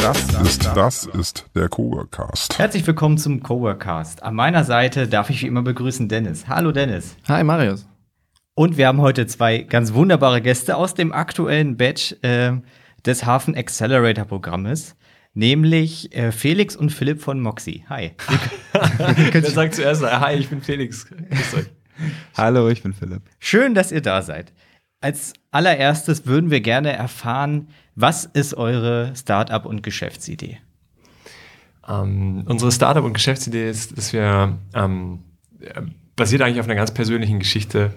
das ist, das ist der Coworkcast. Herzlich willkommen zum Coworkcast. An meiner Seite darf ich wie immer begrüßen Dennis. Hallo Dennis. Hi Marius. Und wir haben heute zwei ganz wunderbare Gäste aus dem aktuellen Batch äh, des Hafen Accelerator Programmes. Nämlich äh, Felix und Philipp von Moxie. Hi. Wer sagt zuerst, hi, ich bin Felix. Hallo, ich bin Philipp. Schön, dass ihr da seid. Als allererstes würden wir gerne erfahren, was ist eure Startup- und Geschäftsidee? Ähm, unsere Startup- und Geschäftsidee ist, dass wir ähm, basiert eigentlich auf einer ganz persönlichen Geschichte.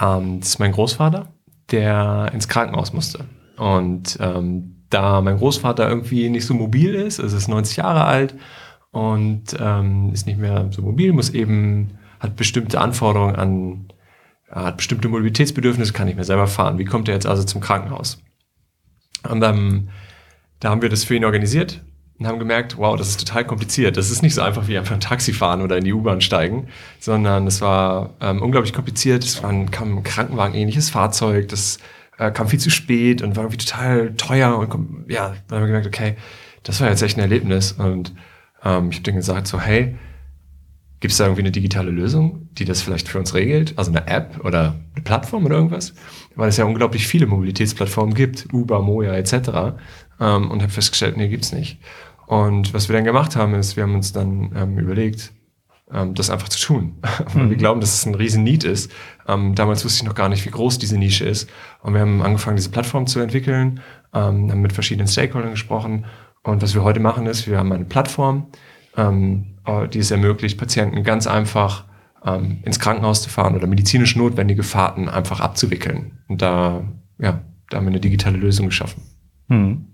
Ähm, das ist mein Großvater, der ins Krankenhaus musste. Und ähm, da mein Großvater irgendwie nicht so mobil ist, also ist 90 Jahre alt und ähm, ist nicht mehr so mobil, muss eben, hat bestimmte Anforderungen an, hat bestimmte Mobilitätsbedürfnisse, kann nicht mehr selber fahren. Wie kommt er jetzt also zum Krankenhaus? Und ähm, da haben wir das für ihn organisiert und haben gemerkt, wow, das ist total kompliziert. Das ist nicht so einfach wie einfach ein Taxi fahren oder in die U-Bahn steigen, sondern es war ähm, unglaublich kompliziert. Es war ein, kam ein Krankenwagen-ähnliches Fahrzeug, das äh, kam viel zu spät und war irgendwie total teuer und ja, dann haben wir gemerkt, okay, das war jetzt echt ein Erlebnis und ähm, ich habe denen gesagt so, hey, gibt es da irgendwie eine digitale Lösung, die das vielleicht für uns regelt, also eine App oder eine Plattform oder irgendwas, weil es ja unglaublich viele Mobilitätsplattformen gibt, Uber, Moja etc. Ähm, und habe festgestellt, nee, gibt's nicht. Und was wir dann gemacht haben, ist, wir haben uns dann ähm, überlegt, ähm, das einfach zu tun. Mhm. wir glauben, dass es ein riesen Need ist. Ähm, damals wusste ich noch gar nicht, wie groß diese Nische ist. Und wir haben angefangen, diese Plattform zu entwickeln, ähm, haben mit verschiedenen Stakeholdern gesprochen. Und was wir heute machen, ist, wir haben eine Plattform, ähm, äh, die es ermöglicht, Patienten ganz einfach ähm, ins Krankenhaus zu fahren oder medizinisch notwendige Fahrten einfach abzuwickeln. Und da, ja, da haben wir eine digitale Lösung geschaffen. Mhm.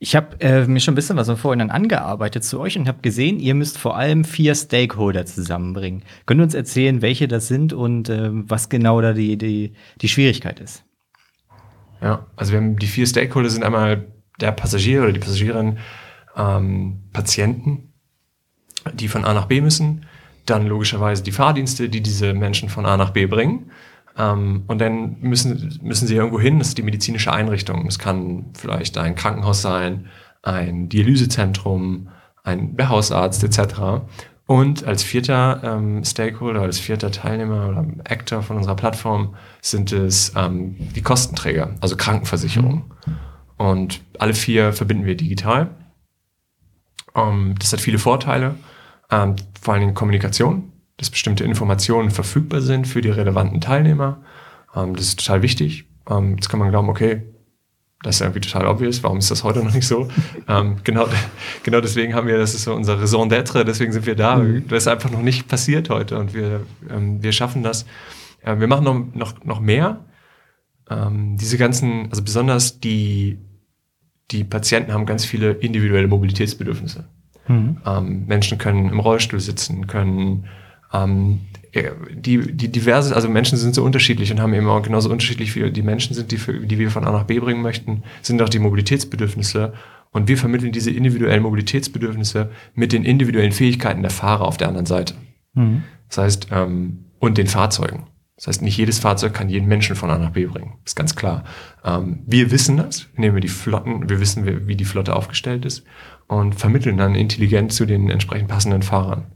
Ich habe äh, mir schon ein bisschen was im Vorhinein angearbeitet zu euch und habe gesehen, ihr müsst vor allem vier Stakeholder zusammenbringen. Könnt ihr uns erzählen, welche das sind und äh, was genau da die, die, die Schwierigkeit ist? Ja, also wir haben die vier Stakeholder sind einmal der Passagier oder die Passagierin, ähm, Patienten, die von A nach B müssen, dann logischerweise die Fahrdienste, die diese Menschen von A nach B bringen ähm, und dann müssen, müssen sie irgendwo hin, das ist die medizinische Einrichtung. Es kann vielleicht ein Krankenhaus sein, ein Dialysezentrum, ein Hausarzt etc. Und als vierter ähm, Stakeholder, als vierter Teilnehmer oder Actor von unserer Plattform sind es ähm, die Kostenträger, also Krankenversicherung. Und alle vier verbinden wir digital. Ähm, das hat viele Vorteile, ähm, vor allen Dingen Kommunikation dass bestimmte Informationen verfügbar sind für die relevanten Teilnehmer. Ähm, das ist total wichtig. Ähm, jetzt kann man glauben, okay, das ist irgendwie total obvious, warum ist das heute noch nicht so? ähm, genau, genau deswegen haben wir, das ist so unser Raison d'être, deswegen sind wir da. Mhm. Das ist einfach noch nicht passiert heute und wir, ähm, wir schaffen das. Äh, wir machen noch, noch, noch mehr. Ähm, diese ganzen, also besonders die, die Patienten haben ganz viele individuelle Mobilitätsbedürfnisse. Mhm. Ähm, Menschen können im Rollstuhl sitzen, können ähm, die, die diverse, also Menschen sind so unterschiedlich und haben eben auch genauso unterschiedlich wie die Menschen sind, die, für, die wir von A nach B bringen möchten, sind auch die Mobilitätsbedürfnisse. Und wir vermitteln diese individuellen Mobilitätsbedürfnisse mit den individuellen Fähigkeiten der Fahrer auf der anderen Seite. Mhm. Das heißt, ähm, und den Fahrzeugen. Das heißt, nicht jedes Fahrzeug kann jeden Menschen von A nach B bringen. Ist ganz klar. Ähm, wir wissen das, nehmen wir die Flotten, wir wissen, wie die Flotte aufgestellt ist und vermitteln dann intelligent zu den entsprechend passenden Fahrern.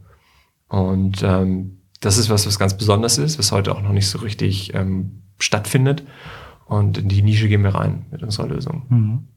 Und ähm, das ist was, was ganz besonders ist, was heute auch noch nicht so richtig ähm, stattfindet. Und in die Nische gehen wir rein mit unserer Lösung. Mhm.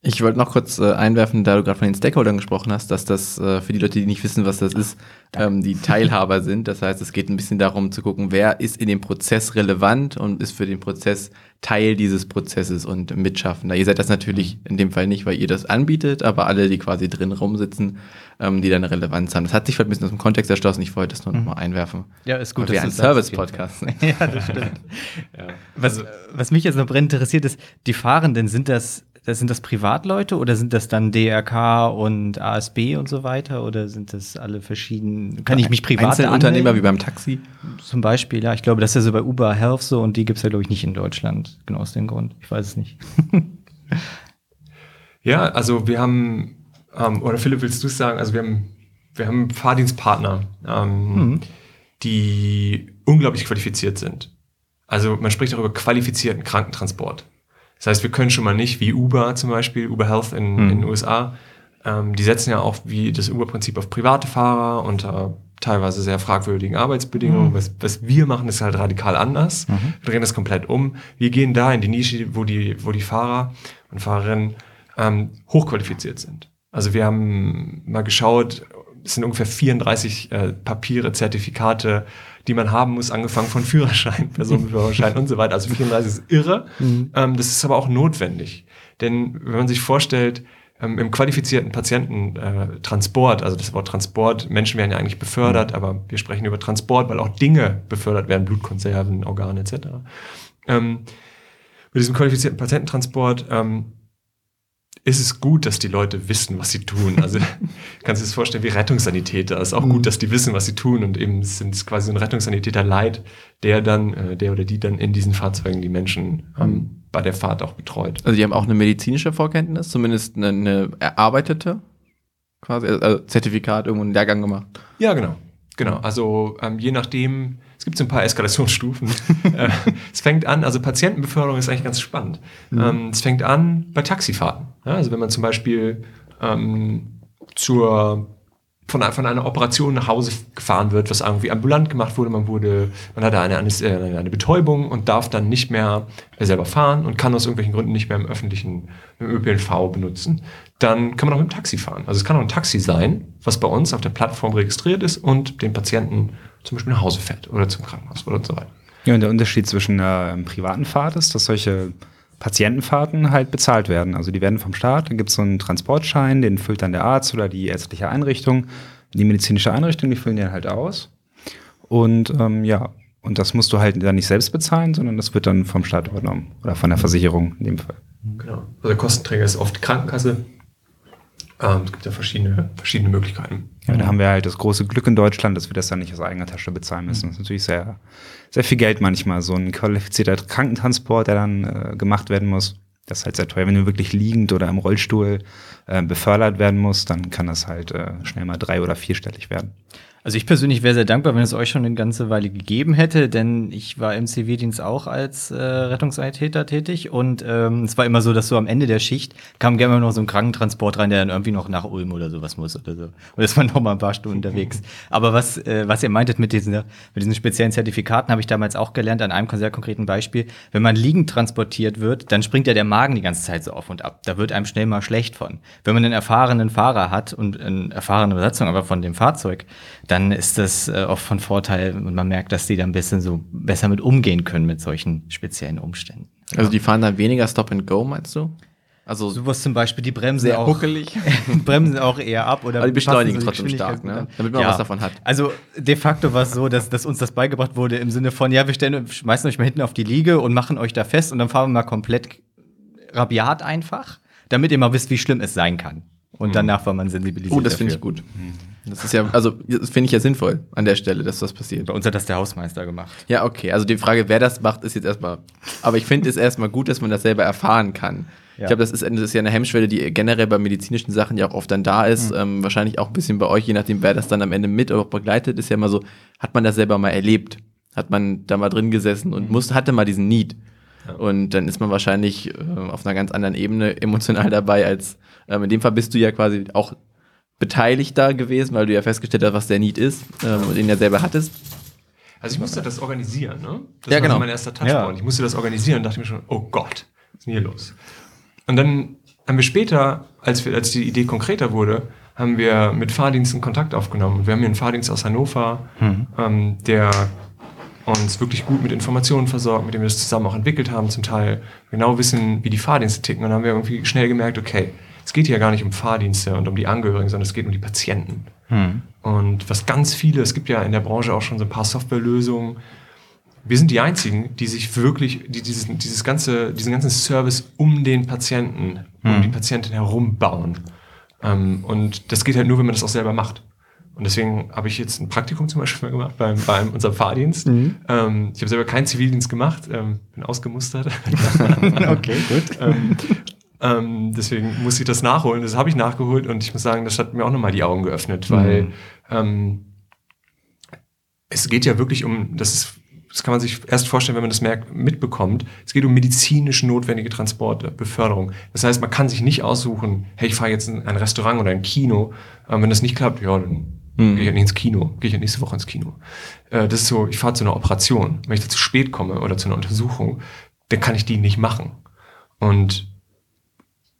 Ich wollte noch kurz äh, einwerfen, da du gerade von den Stakeholdern gesprochen hast, dass das äh, für die Leute, die nicht wissen, was das ist, ähm, die Teilhaber sind. Das heißt, es geht ein bisschen darum zu gucken, wer ist in dem Prozess relevant und ist für den Prozess Teil dieses Prozesses und Mitschaffender. Ihr seid das natürlich in dem Fall nicht, weil ihr das anbietet, aber alle, die quasi drin rumsitzen, ähm, die dann eine Relevanz haben. Das hat sich vielleicht ein bisschen aus dem Kontext erschlossen. Ich wollte das nur mhm. noch mal einwerfen. Ja, ist gut. Wir ein Service-Podcast. ja, das stimmt. ja. Was, was mich jetzt noch brennend interessiert ist, die Fahrenden, sind das sind das Privatleute oder sind das dann DRK und ASB und so weiter? Oder sind das alle verschieden? Kann ich mich privat Einzelunternehmer wie beim Taxi? Zum Beispiel, ja. Ich glaube, das ist ja so bei Uber Health so und die gibt's ja, glaube ich, nicht in Deutschland. Genau aus dem Grund. Ich weiß es nicht. Ja, also wir haben, ähm, oder Philipp, willst du es sagen? Also wir haben, wir haben Fahrdienstpartner, ähm, die unglaublich qualifiziert sind. Also man spricht auch über qualifizierten Krankentransport. Das heißt, wir können schon mal nicht wie Uber zum Beispiel, Uber Health in, in den USA, ähm, die setzen ja auch wie das Uber-Prinzip auf private Fahrer unter teilweise sehr fragwürdigen Arbeitsbedingungen. Was, was wir machen, ist halt radikal anders. Wir drehen das komplett um. Wir gehen da in die Nische, wo die, wo die Fahrer und Fahrerinnen ähm, hochqualifiziert sind. Also wir haben mal geschaut, es sind ungefähr 34 äh, Papiere, Zertifikate, die man haben muss, angefangen von Führerschein, Personenführerschein und so weiter. Also 34 ist irre. Ähm, das ist aber auch notwendig. Denn wenn man sich vorstellt, ähm, im qualifizierten Patiententransport, äh, also das Wort Transport, Menschen werden ja eigentlich befördert, aber wir sprechen über Transport, weil auch Dinge befördert werden, Blutkonserven, Organe etc. Ähm, mit diesem qualifizierten Patiententransport ähm, ist es gut, dass die Leute wissen, was sie tun. Also kannst du dir das vorstellen wie Rettungssanitäter. Es ist auch gut, dass die wissen, was sie tun und eben sind es quasi so ein Rettungssanitäter leid, der dann, äh, der oder die dann in diesen Fahrzeugen die Menschen ähm, bei der Fahrt auch betreut. Also die haben auch eine medizinische Vorkenntnis, zumindest eine, eine erarbeitete, quasi, also Zertifikat, irgendwo einen Lehrgang gemacht. Ja, genau. Genau. Also ähm, je nachdem, es gibt so ein paar Eskalationsstufen. äh, es fängt an, also Patientenbeförderung ist eigentlich ganz spannend. Ähm, es fängt an bei Taxifahrten. Also wenn man zum Beispiel ähm, zur von, von einer Operation nach Hause gefahren wird, was irgendwie ambulant gemacht wurde. Man wurde, man hatte eine, eine, äh, eine Betäubung und darf dann nicht mehr selber fahren und kann aus irgendwelchen Gründen nicht mehr im öffentlichen, im ÖPNV benutzen. Dann kann man auch mit dem Taxi fahren. Also es kann auch ein Taxi sein, was bei uns auf der Plattform registriert ist und den Patienten zum Beispiel nach Hause fährt oder zum Krankenhaus oder so weiter. Ja, und der Unterschied zwischen einer ähm, privaten Fahrt ist, dass solche Patientenfahrten halt bezahlt werden. Also die werden vom Staat, dann gibt es so einen Transportschein, den füllt dann der Arzt oder die ärztliche Einrichtung, die medizinische Einrichtung, die füllen den halt aus. Und ähm, ja, und das musst du halt dann nicht selbst bezahlen, sondern das wird dann vom Staat übernommen oder von der Versicherung in dem Fall. Genau. Also der Kostenträger ist oft die Krankenkasse. Ähm, es gibt ja verschiedene, verschiedene Möglichkeiten. Ja, da haben wir halt das große Glück in Deutschland, dass wir das dann nicht aus eigener Tasche bezahlen müssen. Das ist natürlich sehr, sehr viel Geld manchmal. So ein qualifizierter Krankentransport, der dann äh, gemacht werden muss. Das ist halt sehr teuer. Wenn du wirklich liegend oder im Rollstuhl äh, befördert werden musst, dann kann das halt äh, schnell mal drei- oder vierstellig werden. Also ich persönlich wäre sehr dankbar, wenn es euch schon eine ganze Weile gegeben hätte, denn ich war im Zivildienst auch als äh, Rettungssanitäter tätig und ähm, es war immer so, dass so am Ende der Schicht kam gerne mal noch so ein Krankentransport rein, der dann irgendwie noch nach Ulm oder sowas muss oder so. Und das war noch mal ein paar Stunden unterwegs. Aber was, äh, was ihr meintet mit diesen, mit diesen speziellen Zertifikaten, habe ich damals auch gelernt an einem sehr konkreten Beispiel. Wenn man liegend transportiert wird, dann springt ja der Magen die ganze Zeit so auf und ab. Da wird einem schnell mal schlecht von. Wenn man einen erfahrenen Fahrer hat und eine erfahrene Besatzung aber von dem Fahrzeug, dann ist das äh, oft von Vorteil und man merkt, dass die da ein bisschen so besser mit umgehen können mit solchen speziellen Umständen. Also die fahren dann weniger Stop and Go, meinst du? Also Sowas zum Beispiel, die bremsen sehr auch, huckelig. bremsen auch eher ab oder Aber die beschleunigen so trotzdem stark, ne? Damit man was davon hat. Also de facto war es so, dass, dass uns das beigebracht wurde im Sinne von, ja, wir stellen, schmeißen euch mal hinten auf die Liege und machen euch da fest und dann fahren wir mal komplett rabiat einfach, damit ihr mal wisst, wie schlimm es sein kann. Und danach war man sensibilisiert. Oh, das finde ich gut. Das ist ja, also das finde ich ja sinnvoll an der Stelle, dass das passiert. Bei uns hat das der Hausmeister gemacht. Ja, okay. Also die Frage, wer das macht, ist jetzt erstmal. Aber ich finde es erstmal gut, dass man das selber erfahren kann. Ja. Ich glaube, das ist, das ist ja eine Hemmschwelle, die generell bei medizinischen Sachen ja auch oft dann da ist. Ähm, wahrscheinlich auch ein bisschen bei euch, je nachdem, wer das dann am Ende mit oder auch begleitet, ist ja immer so, hat man das selber mal erlebt? Hat man da mal drin gesessen und muss, hatte mal diesen Need? Und dann ist man wahrscheinlich äh, auf einer ganz anderen Ebene emotional dabei, als ähm, in dem Fall bist du ja quasi auch beteiligt da gewesen, weil du ja festgestellt hast, was der Need ist ähm, und den ja selber hattest. Also ich musste das organisieren, ne? Das Ja, war genau. so mein erster Touchpoint. Ja. Ich musste das organisieren und dachte mir schon, oh Gott, was ist denn hier los? Und dann haben wir später, als, wir, als die Idee konkreter wurde, haben wir mit Fahrdiensten Kontakt aufgenommen. Wir haben hier einen Fahrdienst aus Hannover, ähm, der uns wirklich gut mit Informationen versorgt, mit dem wir das zusammen auch entwickelt haben, zum Teil genau wissen, wie die Fahrdienste ticken. Und dann haben wir irgendwie schnell gemerkt, okay, es geht hier gar nicht um Fahrdienste und um die Angehörigen, sondern es geht um die Patienten. Und was ganz viele, es gibt ja in der Branche auch schon so ein paar Softwarelösungen, wir sind die einzigen, die sich wirklich, die dieses, dieses ganze, diesen ganzen Service um den Patienten, um die Patientin herum bauen. Ähm, und das geht halt nur, wenn man das auch selber macht. Und deswegen habe ich jetzt ein Praktikum zum Beispiel mal gemacht beim, bei unserem Fahrdienst. Ähm, ich habe selber keinen Zivildienst gemacht, ähm, bin ausgemustert. okay, gut. ähm, ähm, deswegen muss ich das nachholen. Das habe ich nachgeholt und ich muss sagen, das hat mir auch nochmal die Augen geöffnet, weil ähm, es geht ja wirklich um, das ist, das kann man sich erst vorstellen, wenn man das merkt, mitbekommt. Es geht um medizinisch notwendige Transporte, Beförderung. Das heißt, man kann sich nicht aussuchen, hey, ich fahre jetzt in ein Restaurant oder ein Kino. Ähm, wenn das nicht klappt, ja, dann gehe ich ins Kino, gehe ich nächste Woche ins Kino. Äh, das ist so, ich fahre zu einer Operation. Wenn ich da zu spät komme oder zu einer Untersuchung, dann kann ich die nicht machen. Und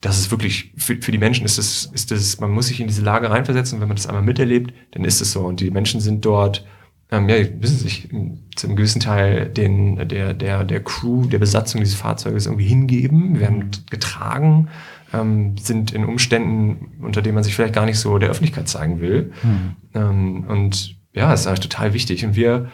das ist wirklich, für, für die Menschen ist das, ist das, man muss sich in diese Lage reinversetzen wenn man das einmal miterlebt, dann ist es so. Und die Menschen sind dort, ähm, ja, wissen sich zu einem gewissen Teil den, der, der, der Crew, der Besatzung dieses Fahrzeuges irgendwie hingeben, werden getragen, ähm, sind in Umständen, unter denen man sich vielleicht gar nicht so der Öffentlichkeit zeigen will. Ähm, und ja, es ist halt total wichtig. Und wir,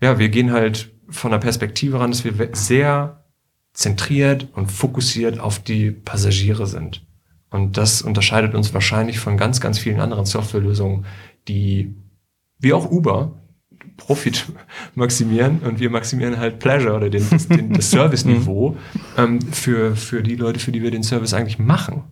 ja, wir gehen halt von der Perspektive ran, dass wir sehr zentriert und fokussiert auf die Passagiere sind. Und das unterscheidet uns wahrscheinlich von ganz, ganz vielen anderen Softwarelösungen, die wie auch Uber Profit maximieren und wir maximieren halt Pleasure oder den, das, den, das Service-Niveau ähm, für, für die Leute, für die wir den Service eigentlich machen.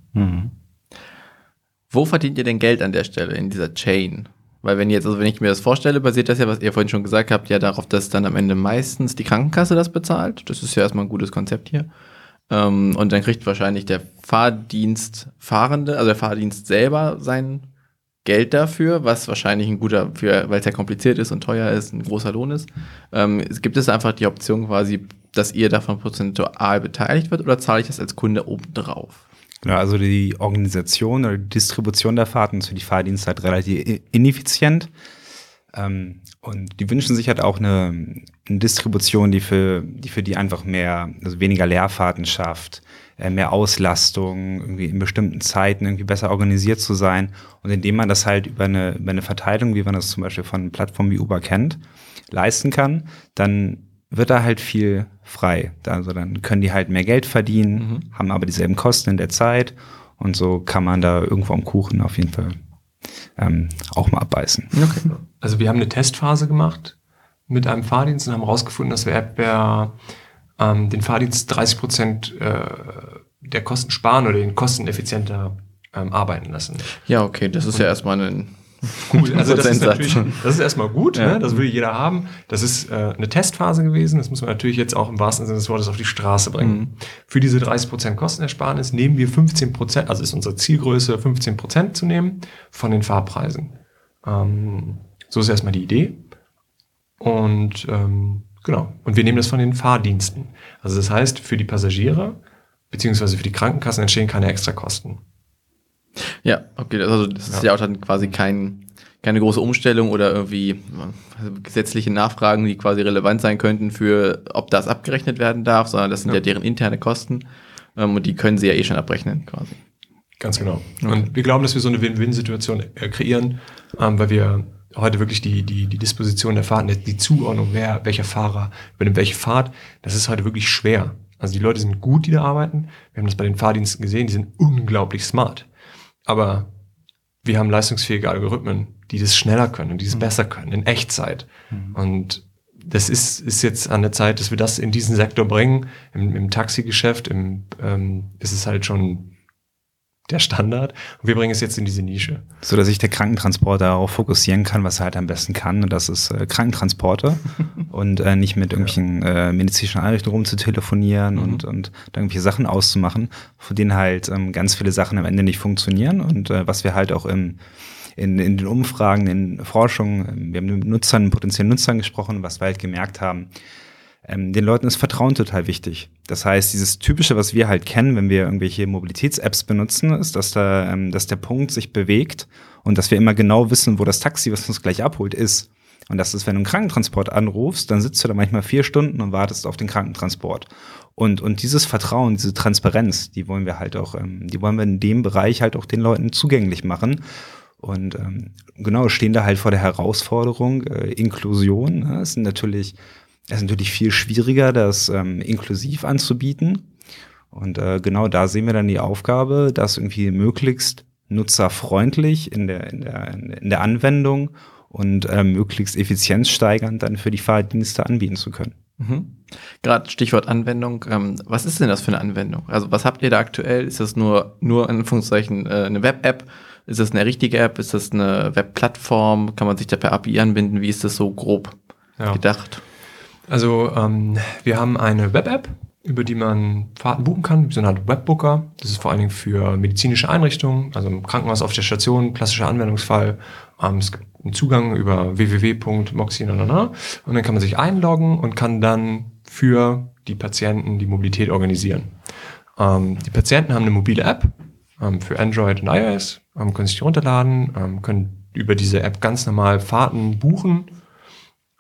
Wo verdient ihr denn Geld an der Stelle in dieser Chain? Weil wenn jetzt, also wenn ich mir das vorstelle, basiert das ja, was ihr vorhin schon gesagt habt, ja darauf, dass dann am Ende meistens die Krankenkasse das bezahlt. Das ist ja erstmal ein gutes Konzept hier. Ähm, und dann kriegt wahrscheinlich der Fahrdienstfahrende, also der Fahrdienst selber sein Geld dafür, was wahrscheinlich ein guter, für, weil es ja kompliziert ist und teuer ist, ein großer Lohn ist. Ähm, gibt es einfach die Option quasi, dass ihr davon prozentual beteiligt wird oder zahle ich das als Kunde obendrauf? Genau, also die Organisation oder die Distribution der Fahrten ist für die Fahrdienste halt relativ ineffizient. Ähm, und die wünschen sich halt auch eine, eine Distribution, die für, die für die einfach mehr, also weniger Leerfahrten schafft, mehr Auslastung, irgendwie in bestimmten Zeiten irgendwie besser organisiert zu sein. Und indem man das halt über eine, über eine Verteilung, wie man das zum Beispiel von Plattformen wie Uber kennt, leisten kann, dann wird da halt viel frei. Also dann können die halt mehr Geld verdienen, haben aber dieselben Kosten in der Zeit und so kann man da irgendwo am Kuchen auf jeden Fall ähm, auch mal abbeißen. Also wir haben eine Testphase gemacht mit einem Fahrdienst und haben herausgefunden, dass wir etwa ähm, den Fahrdienst 30 Prozent äh, der Kosten sparen oder den Kosten effizienter ähm, arbeiten lassen. Ja, okay, das ist ja erstmal ein Cool, also das ist natürlich, das ist erstmal gut, Ja. ne? das will jeder haben. Das ist äh, eine Testphase gewesen, das muss man natürlich jetzt auch im wahrsten Sinne des Wortes auf die Straße bringen. Für diese 30% Kostenersparnis nehmen wir 15%, also ist unsere Zielgröße 15% zu nehmen von den Fahrpreisen. Ähm, so ist erstmal die Idee. Und ähm, genau, und wir nehmen das von den Fahrdiensten. Also das heißt, für die Passagiere beziehungsweise für die Krankenkassen entstehen keine Extrakosten. Ja, okay, also das ist ja, auch dann quasi kein, keine große Umstellung oder irgendwie also gesetzliche Nachfragen, die quasi relevant sein könnten für, ob das abgerechnet werden darf, sondern das sind ja, Ja. deren interne Kosten ähm, und die können sie ja eh schon abrechnen quasi. Ganz genau. Und wir glauben, dass wir so eine Win-Win-Situation äh, kreieren, ähm, weil wir heute wirklich die, die, die Disposition der Fahrten, die Zuordnung, wer, welcher Fahrer übernimmt welche Fahrt, das ist heute wirklich schwer. Also die Leute sind gut, die da arbeiten. Wir haben das bei den Fahrdiensten gesehen, die sind unglaublich smart. Aber wir haben leistungsfähige Algorithmen, die das schneller können und die es besser können, in Echtzeit. Und das ist, ist jetzt an der Zeit, dass wir das in diesen Sektor bringen. Im, im Taxigeschäft im, ähm, ist es halt schon der Standard. Und wir bringen es jetzt in diese Nische. So dass sich der Krankentransporter darauf fokussieren kann, was er halt am besten kann. Und das ist äh, Krankentransporte und äh, nicht mit irgendwelchen äh, medizinischen Einrichtungen rumzutelefonieren und, und da irgendwelche Sachen auszumachen, von denen halt ähm, ganz viele Sachen am Ende nicht funktionieren. Und äh, was wir halt auch im, in, in den Umfragen, in Forschung, ähm, wir haben mit Nutzern, potenziellen Nutzern gesprochen, was wir halt gemerkt haben, ähm, den Leuten ist Vertrauen total wichtig. Das heißt, dieses Typische, was wir halt kennen, wenn wir irgendwelche Mobilitäts-Apps benutzen, ist, dass, da, ähm, dass der Punkt sich bewegt und dass wir immer genau wissen, wo das Taxi, was uns gleich abholt, ist. Und das ist, wenn du einen Krankentransport anrufst, dann sitzt du da manchmal vier Stunden und wartest auf den Krankentransport. Und, und dieses Vertrauen, diese Transparenz, die wollen wir halt auch, ähm, die wollen wir in dem Bereich halt auch den Leuten zugänglich machen. Und ähm, genau, stehen da halt vor der Herausforderung, äh, Inklusion. Ne? Es sind natürlich Es ist natürlich viel schwieriger, das ähm, inklusiv anzubieten. Und äh, genau da sehen wir dann die Aufgabe, das irgendwie möglichst nutzerfreundlich in der, in der, in der Anwendung und äh, möglichst effizienzsteigernd dann für die Fahrdienste anbieten zu können. Mhm. Gerade Stichwort Anwendung. Ähm, was ist denn das für eine Anwendung? Also was habt ihr da aktuell? Ist das nur, nur in Anführungszeichen äh, eine Web-App? Ist das eine richtige App? Ist das eine Web-Plattform? Kann man sich da per API anbinden? Wie ist das so grob Ja. gedacht? Also ähm, wir haben eine Web-App, über die man Fahrten buchen kann, so eine Art Webbooker. Das ist vor allen Dingen für medizinische Einrichtungen, also im Krankenhaus auf der Station, klassischer Anwendungsfall. Ähm, es gibt einen Zugang über www.moxie und dann kann man sich einloggen und kann dann für die Patienten die Mobilität organisieren. Ähm, die Patienten haben eine mobile App ähm, für Android und iOS, ähm, können sich die runterladen, ähm, können über diese App ganz normal Fahrten buchen,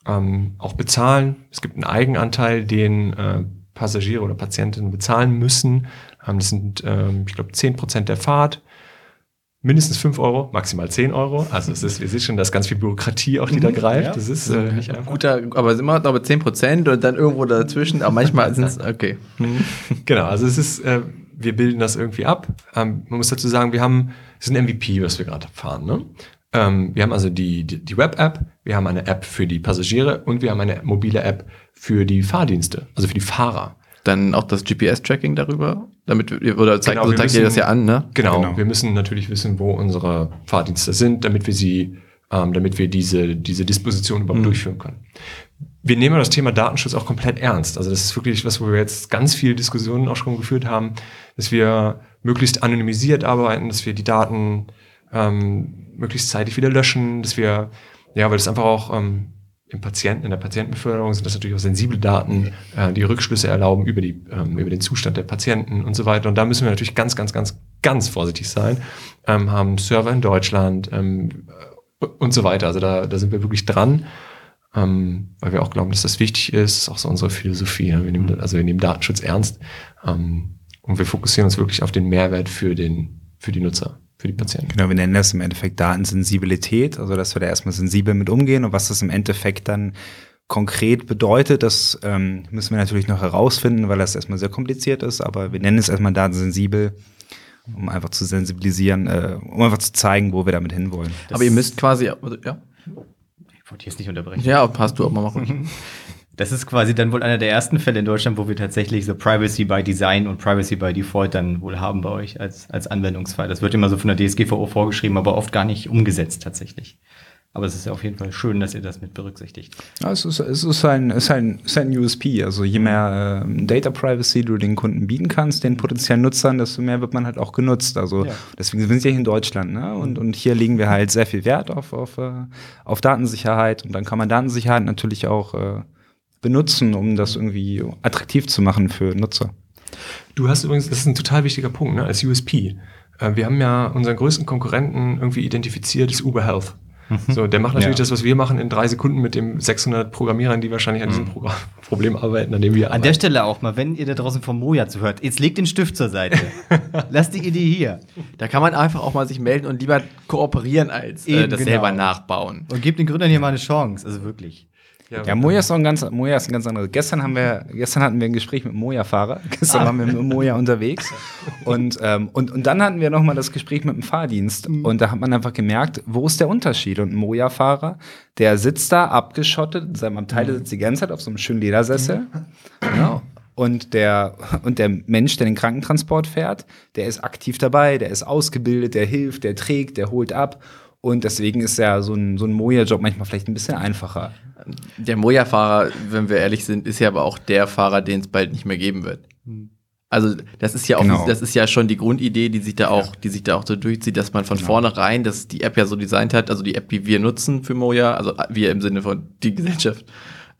ähm, auch bezahlen. Es gibt einen Eigenanteil, den äh, Passagiere oder Patientinnen bezahlen müssen. Ähm, das sind, ähm, ich glaube, 10% der Fahrt. Mindestens 5 Euro, maximal 10 Euro. Also es ist, wir sehen schon, da ist ganz viel Bürokratie auch, die da greift. ja. Das ist äh, nicht einfach. Guter, aber immer noch 10 Prozent und dann irgendwo dazwischen, aber manchmal sind es, okay. Genau, also es ist, äh, wir bilden das irgendwie ab. Ähm, man muss dazu sagen, wir haben, es ist ein MVP, was wir gerade fahren. Ne? Ähm, wir haben also die, die, die Web-App, wir haben eine App für die Passagiere und wir haben eine mobile App für die Fahrdienste, also für die Fahrer. Dann auch das GPS-Tracking darüber, damit wir- oder zeigt, Genau, also zeigt ihr das müssen- ja an, ne? Genau, Genau. wir müssen natürlich wissen, wo unsere Fahrdienste sind, damit wir sie, ähm, damit wir diese, diese Disposition überhaupt durchführen können. Wir nehmen das Thema Datenschutz auch komplett ernst. Also das ist wirklich was, wo wir jetzt ganz viele Diskussionen auch schon geführt haben, dass wir möglichst anonymisiert arbeiten, dass wir die Daten ähm, möglichst zeitig wieder löschen, dass wir, ja, weil das einfach auch ähm, im Patienten, in der Patientenbeförderung sind das natürlich auch sensible Daten, äh, die Rückschlüsse erlauben über, die, ähm, über den Zustand der Patienten und so weiter. Und da müssen wir natürlich ganz, ganz, ganz, ganz vorsichtig sein. Ähm, haben Server in Deutschland ähm, äh, und so weiter. Also da, da sind wir wirklich dran, ähm, weil wir auch glauben, dass das wichtig ist. Auch so unsere Philosophie. Ja. Wir nehmen, also wir nehmen Datenschutz ernst ähm, und wir fokussieren uns wirklich auf den Mehrwert für, den, für die Nutzer, für die Patienten. Genau, wir nennen das im Endeffekt Datensensibilität, also dass wir da erstmal sensibel mit umgehen und was das im Endeffekt dann konkret bedeutet, das ähm, müssen wir natürlich noch herausfinden, weil das erstmal sehr kompliziert ist, aber wir nennen es erstmal datensensibel, um einfach zu sensibilisieren, äh, um einfach zu zeigen, wo wir damit hinwollen. Aber ihr müsst quasi, ja, Ich wollte jetzt nicht unterbrechen. ja, passt du auch mal machen. Das ist quasi dann wohl einer der ersten Fälle in Deutschland, wo wir tatsächlich so Privacy by Design und Privacy by Default dann wohl haben bei euch als, als Anwendungsfall. Das wird immer so von der DSGVO vorgeschrieben, aber oft gar nicht umgesetzt tatsächlich. Aber es ist ja auf jeden Fall schön, dass ihr das mit berücksichtigt. Ja, es ist, es ist, ein, es ist, ein, es ist ein USP. Also je mehr ähm, Data Privacy du den Kunden bieten kannst, den potenziellen Nutzern, desto mehr wird man halt auch genutzt. Also Ja. deswegen sind wir hier in Deutschland. Ne? Und, und hier legen wir halt sehr viel Wert auf, auf, äh, auf Datensicherheit. Und dann kann man Datensicherheit natürlich auch äh, benutzen, um das irgendwie attraktiv zu machen für Nutzer. Du hast übrigens, das ist ein total wichtiger Punkt, ne, als USP. Äh, wir haben ja unseren größten Konkurrenten irgendwie identifiziert, ist Uber Health. So, der macht natürlich Ja. das, was wir machen, in drei Sekunden mit dem 600 Programmierern, die wahrscheinlich an diesem Programm, Problem arbeiten, an dem wir An der arbeiten. Stelle auch mal, wenn ihr da draußen vom Moja zuhört, jetzt legt den Stift zur Seite. Lasst die Idee hier. Da kann man einfach auch mal sich melden und lieber kooperieren, als äh, das genau. selber nachbauen. Und gebt den Gründern hier mal eine Chance. Also wirklich. Ja, Moja ist auch ein ganz, Moja ist ein ganz anderes. Gestern haben wir, gestern hatten wir ein Gespräch mit Moja-Fahrer. Gestern waren wir mit Moja unterwegs. Und, ähm, und, und dann hatten wir nochmal das Gespräch mit dem Fahrdienst. Und da hat man einfach gemerkt, wo ist der Unterschied? Und ein Moja-Fahrer, der sitzt da abgeschottet, in seinem Abteil der sitzt die ganze Zeit auf so einem schönen Ledersessel. Ja. Und der, und der Mensch, der den Krankentransport fährt, der ist aktiv dabei, der ist ausgebildet, der hilft, der trägt, der holt ab. Und deswegen ist ja so ein, so ein Moja-Job manchmal vielleicht ein bisschen einfacher. Der Moja-Fahrer, wenn wir ehrlich sind, ist ja aber auch der Fahrer, den es bald nicht mehr geben wird. Also das ist ja auch, Genau. das ist ja schon die Grundidee, die sich da auch, die sich da auch so durchzieht, dass man von vornherein, dass die App ja so designt hat, also die App, die wir nutzen für Moja, also wir im Sinne von die Gesellschaft,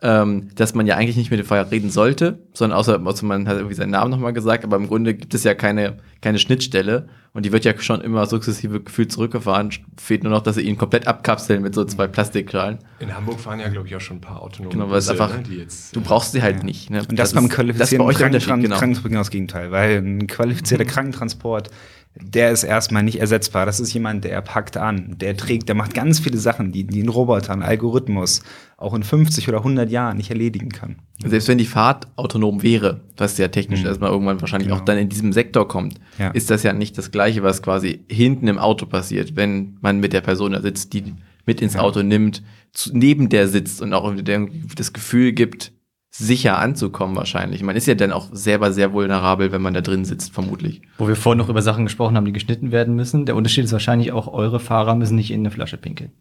ähm, dass man ja eigentlich nicht mit dem Fahrer reden sollte, sondern außer, außer man hat irgendwie seinen Namen nochmal gesagt, aber im Grunde gibt es ja keine, keine Schnittstelle Und die wird ja schon immer sukzessive gefühlt zurückgefahren. Fehlt nur noch, dass sie ihn komplett abkapseln mit so zwei Plastikschalen. In Hamburg fahren ja, glaube ich, auch schon ein paar autonome Genau, weil es Busse, einfach, ne, die jetzt, du brauchst sie halt nicht. Ne? Und das, beim ist- qualifizierten das ist bei euch genau. Krankentransport genau das Gegenteil, weil ein qualifizierter Krankentransport, der ist erstmal nicht ersetzbar. Das ist jemand, der packt an, der trägt, der macht ganz viele Sachen, die, die ein Roboter, ein Algorithmus auch in 50 oder 100 Jahren nicht erledigen kann. Selbst wenn die Fahrt autonom wäre, was ja technisch Mhm. erstmal irgendwann wahrscheinlich Genau. auch dann in diesem Sektor kommt, Ja. ist das ja nicht das Gleiche, was quasi hinten im Auto passiert, wenn man mit der Person da sitzt, die mit ins Ja. Auto nimmt, zu, neben der sitzt und auch der das Gefühl gibt, sicher anzukommen wahrscheinlich. Man ist ja dann auch selber sehr vulnerabel, wenn man da drin sitzt, vermutlich. Wo wir vorhin noch über Sachen gesprochen haben, die geschnitten werden müssen. Der Unterschied ist wahrscheinlich auch, eure Fahrer müssen nicht in eine Flasche pinkeln.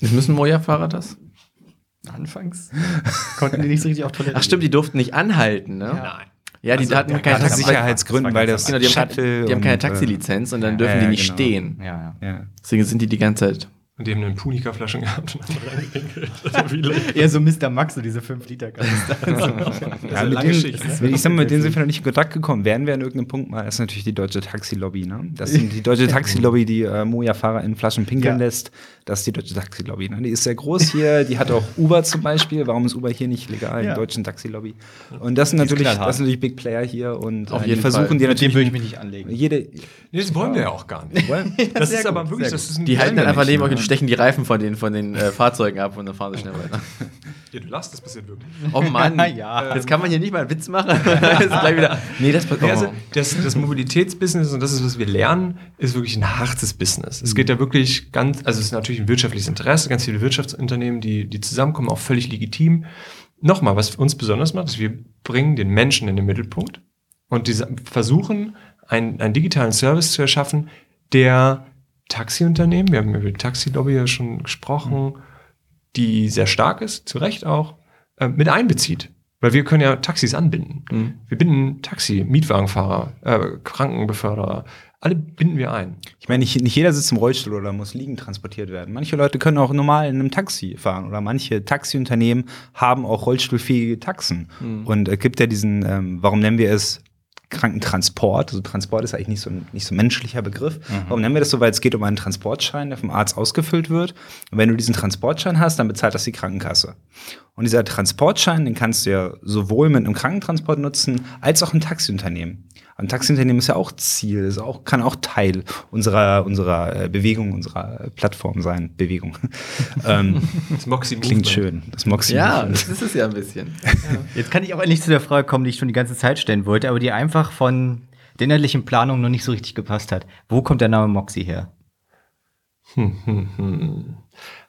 Jetzt müssen Moja-Fahrer das? Anfangs konnten die nicht so richtig auf Toilette. Ach stimmt, die durften nicht anhalten, ne? Nein. Ja, die Also, hatten der- keine Taxi- Sicherheitsgründen, weil das Genau, die haben, die haben keine äh, Taxilizenz und dann ja, dürfen ja, die nicht genau. stehen. Ja, ja. Ja. Deswegen sind die die ganze Zeit. Und die haben eine Punika-Flaschen gehabt und haben reingepinkelt. Also. Eher so Mr. Max, so diese 5 Liter Kanister. Ja, eine mit lange Schicht, ne? ich sag mal, mit denen sind wir noch nicht in Kontakt gekommen. Werden wir an irgendeinem Punkt mal, das ist natürlich die deutsche Taxilobby, ne? Das sind die deutsche Taxilobby, die äh, Moja-Fahrer in Flaschen pinkeln Ja. lässt. Das ist die deutsche Taxilobby, ne? Die ist sehr groß hier, die hat auch Uber zum Beispiel. Warum ist Uber hier nicht legal? Ja. Die deutschen Taxilobby. Und das sind Die ist natürlich, das sind natürlich Big Player hier und Auf äh, jeden die versuchen Fall. Mit dem natürlich würde ich mich nicht anlegen. jede Nee, das wollen wir ja auch gar nicht. Das sehr ist aber gut, wirklich, sehr das ist ein Die halten einfach neben euch ne? und stechen die Reifen von den, von den äh, Fahrzeugen ab und dann fahren sie schnell weiter. Ja, du lachst, das passiert wirklich. Oh Mann, Ja. jetzt kann man hier nicht mal einen Witz machen. Jetzt gleich wieder. Nee, das passiert. Also das, das Mobilitätsbusiness und das ist, was wir lernen, ist wirklich ein hartes Business. Es geht ja wirklich ganz, also es ist natürlich ein wirtschaftliches Interesse, ganz viele Wirtschaftsunternehmen, die, die zusammenkommen, auch völlig legitim. Nochmal, was uns besonders macht, ist, wir bringen den Menschen in den Mittelpunkt und diese, versuchen, einen, einen digitalen Service zu erschaffen, der Taxiunternehmen, wir haben über die Taxilobby ja schon gesprochen, die sehr stark ist, zu Recht auch, äh, mit einbezieht. Weil wir können ja Taxis anbinden. Mhm. Wir binden Taxi, Mietwagenfahrer, äh, Krankenbeförderer, alle binden wir ein. Ich meine, nicht, nicht jeder sitzt im Rollstuhl oder muss liegend transportiert werden. Manche Leute können auch normal in einem Taxi fahren oder manche Taxiunternehmen haben auch rollstuhlfähige Taxen. Und es gibt ja diesen, ähm, warum nennen wir es Krankentransport? Also Transport ist eigentlich nicht so ein, nicht so ein menschlicher Begriff. Warum nennen wir das so? Weil es geht um einen Transportschein, der vom Arzt ausgefüllt wird. Und wenn du diesen Transportschein hast, dann bezahlt das die Krankenkasse. Und dieser Transportschein, den kannst du ja sowohl mit einem Krankentransport nutzen, als auch ein Taxiunternehmen. Ein Taxiunternehmen ist ja auch Ziel, ist auch, kann auch Teil unserer, unserer äh, Bewegung, unserer Plattform sein. Bewegung. ähm, Das Moxie klingt Movement. schön. Das Moxie. Ja, das ist es ja ein bisschen. Jetzt kann ich aber endlich zu der Frage kommen, die ich schon die ganze Zeit stellen wollte, aber die einfach von der innerlichen Planung noch nicht so richtig gepasst hat. Wo kommt der Name Moxie her?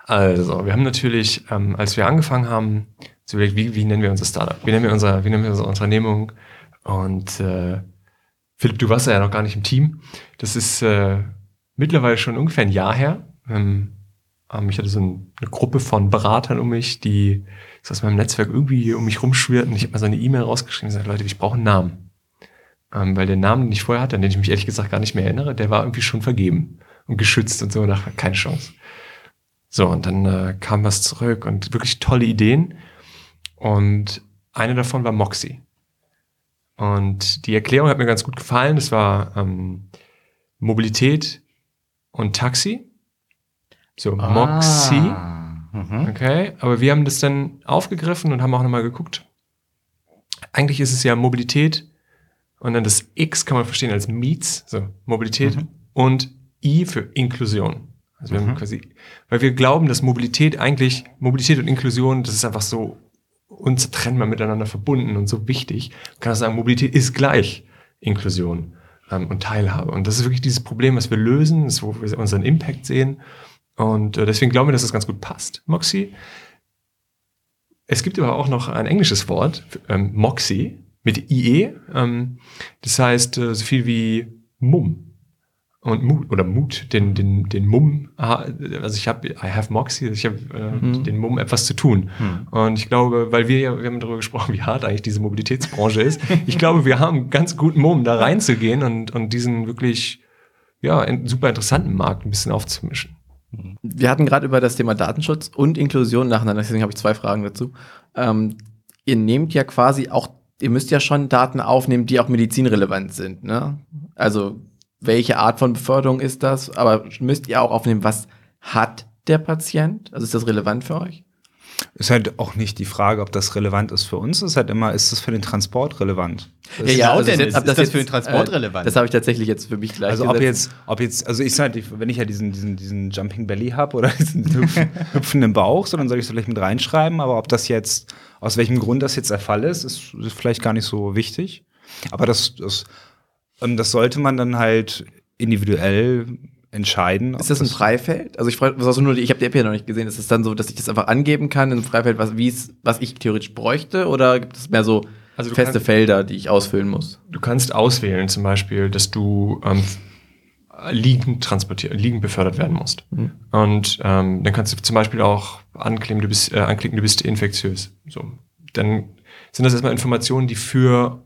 Also, wir haben natürlich, ähm, als wir angefangen haben, so überlegt, wie, wie nennen wir unser Startup? Wie nennen wir unser, wie nennen wir unsere Unternehmung? Und äh, Philipp, du warst ja noch gar nicht im Team. Das ist äh, mittlerweile schon ungefähr ein Jahr her. Ähm, ähm, ich hatte so ein, eine Gruppe von Beratern um mich, die so aus meinem Netzwerk irgendwie um mich rumschwirrten. Ich habe mal so eine E-Mail rausgeschrieben und gesagt, Leute, ich brauche einen Namen. Ähm, weil der Name, den ich vorher hatte, an den ich mich ehrlich gesagt gar nicht mehr erinnere, der war irgendwie schon vergeben und geschützt und so, und dachte, keine Chance. So, und dann äh, kam was zurück und wirklich tolle Ideen. Und eine davon war Moxie. Und die Erklärung hat mir ganz gut gefallen. Das war ähm, Mobilität und Taxi. So, Moxie. Ah, mhm. Okay, aber wir haben das dann aufgegriffen und haben auch nochmal geguckt. Eigentlich ist es ja Mobilität und dann das X kann man verstehen als Meets, so Mobilität und I für Inklusion. Also wir haben quasi, weil wir glauben, dass Mobilität eigentlich, Mobilität und Inklusion, das ist einfach so unzertrennbar miteinander verbunden und so wichtig. Man kann auch sagen, Mobilität ist gleich Inklusion ähm, und Teilhabe. Und das ist wirklich dieses Problem, was wir lösen, ist, wo wir unseren Impact sehen. Und äh, deswegen glauben wir, dass das ganz gut passt, Moxie. Es gibt aber auch noch ein englisches Wort, ähm, Moxie, mit IE. Ähm, das heißt äh, so viel wie Mumm. Und Mut, oder Mut, den, den, den Mumm, ah, also ich habe, I have Moxie, ich habe äh, den Mumm, etwas zu tun. Und ich glaube, weil wir ja, wir haben darüber gesprochen, wie hart eigentlich diese Mobilitätsbranche ist. Ich glaube, wir haben ganz guten Mumm, da reinzugehen und, und diesen wirklich, ja, super interessanten Markt ein bisschen aufzumischen. Wir hatten gerade über das Thema Datenschutz und Inklusion nacheinander, deswegen habe ich zwei Fragen dazu. Ähm, ihr nehmt ja quasi auch ihr müsst ja schon Daten aufnehmen, die auch medizinrelevant sind, ne? Also, welche Art von Beförderung ist das? Aber müsst ihr auch aufnehmen, was hat der Patient? Also ist das relevant für euch? Ist halt auch nicht die Frage, ob das relevant ist für uns. Ist halt immer, ist es für den Transport relevant? Ja, ja, also denn jetzt- ist hab das für den Transport äh, relevant? Das habe ich tatsächlich jetzt für mich gleich Also ob jetzt, ob jetzt, also ich sag, ich- wenn ich ja diesen, diesen, diesen Jumping Belly habe oder diesen hüpfen, hüpfenden Bauch, so, dann soll ich es vielleicht mit reinschreiben. Aber ob das jetzt, aus welchem Grund das jetzt der Fall ist, ist, ist vielleicht gar nicht so wichtig. Aber das, das, das sollte man dann halt individuell entscheiden. Ist das ein Freifeld? Also ich frage, was nur, ich habe die App ja noch nicht gesehen. Ist es dann so, dass ich das einfach angeben kann in einem Freifeld, was, was ich theoretisch bräuchte? Oder gibt es mehr so Also feste kannst- Felder, die ich ausfüllen muss? Du kannst auswählen, zum Beispiel, dass du ähm, liegend transportiert, liegend befördert werden musst. Und ähm, dann kannst du zum Beispiel auch anklicken, du bist, äh, anklicken, du bist infektiös. So. Dann sind das erstmal Informationen, die für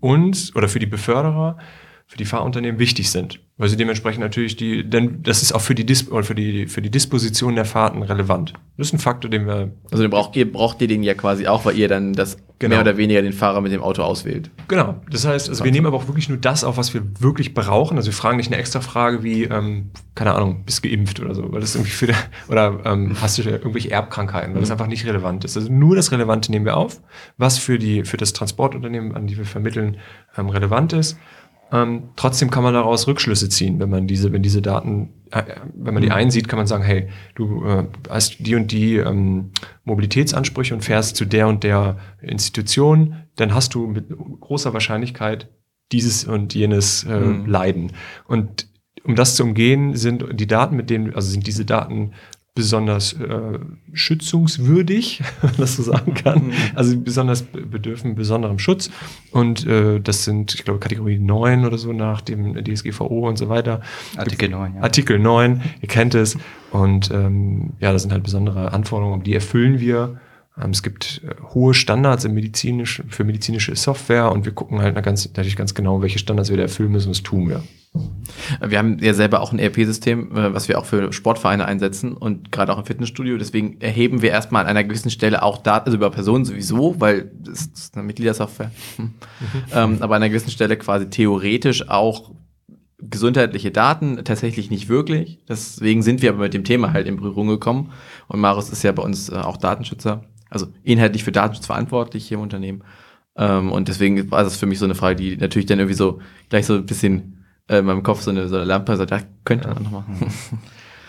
uns oder für die Beförderer, für die Fahrunternehmen wichtig sind, weil sie dementsprechend natürlich die, denn das ist auch für die Dis oder für die für die Disposition der Fahrten relevant. Das ist ein Faktor, den wir Also braucht ihr, braucht ihr den ja quasi auch, weil ihr dann das Genau. mehr oder weniger den Fahrer mit dem Auto auswählt. Genau. Das heißt, also wir nehmen aber auch wirklich nur das auf, was wir wirklich brauchen. Also wir fragen nicht eine extra Frage wie, ähm, keine Ahnung, bist geimpft oder so, weil das irgendwie für der, oder ähm, hast du irgendwelche Erbkrankheiten, weil das einfach nicht relevant ist. Also nur das Relevante nehmen wir auf, was für die, für das Transportunternehmen, an die wir vermitteln, ähm, relevant ist. Ähm, trotzdem kann man daraus Rückschlüsse ziehen, wenn man diese, wenn diese Daten, äh, wenn man die einsieht, kann man sagen, hey, du äh, hast die und die ähm, Mobilitätsansprüche und fährst zu der und der Institution, dann hast du mit großer Wahrscheinlichkeit dieses und jenes äh, Mhm. Leiden. Und um das zu umgehen, sind die Daten, mit denen, also sind diese Daten besonders äh, schützungswürdig, wenn man das so sagen kann. Mhm. Also besonders be- bedürfen besonderem Schutz. Und äh, das sind, ich glaube, Kategorie 9 oder so nach dem DSGVO und so weiter. Artikel 9, ja. Artikel 9, ihr kennt es. Und ähm, ja, das sind halt besondere Anforderungen, die erfüllen wir. Ähm, es gibt äh, hohe Standards im medizinisch, für medizinische Software und wir gucken halt ganz, natürlich ganz genau, welche Standards wir da erfüllen müssen. Das tun wir. Wir haben ja selber auch ein ERP-System, äh, was wir auch für Sportvereine einsetzen und gerade auch im Fitnessstudio. Deswegen erheben wir erstmal an einer gewissen Stelle auch Daten, also über Personen sowieso, weil das ist eine Mitgliedersoftware. Hm. ähm, aber an einer gewissen Stelle quasi theoretisch auch gesundheitliche Daten, tatsächlich nicht wirklich. Deswegen sind wir aber mit dem Thema halt in Berührung gekommen. Und Marius ist ja bei uns äh, auch Datenschützer, also inhaltlich für Datenschutz verantwortlich hier im Unternehmen. Ähm, und deswegen war das für mich so eine Frage, die natürlich dann irgendwie so gleich so ein bisschen äh, in meinem Kopf so eine, so eine Lampe sagt, ja, könnte man noch machen.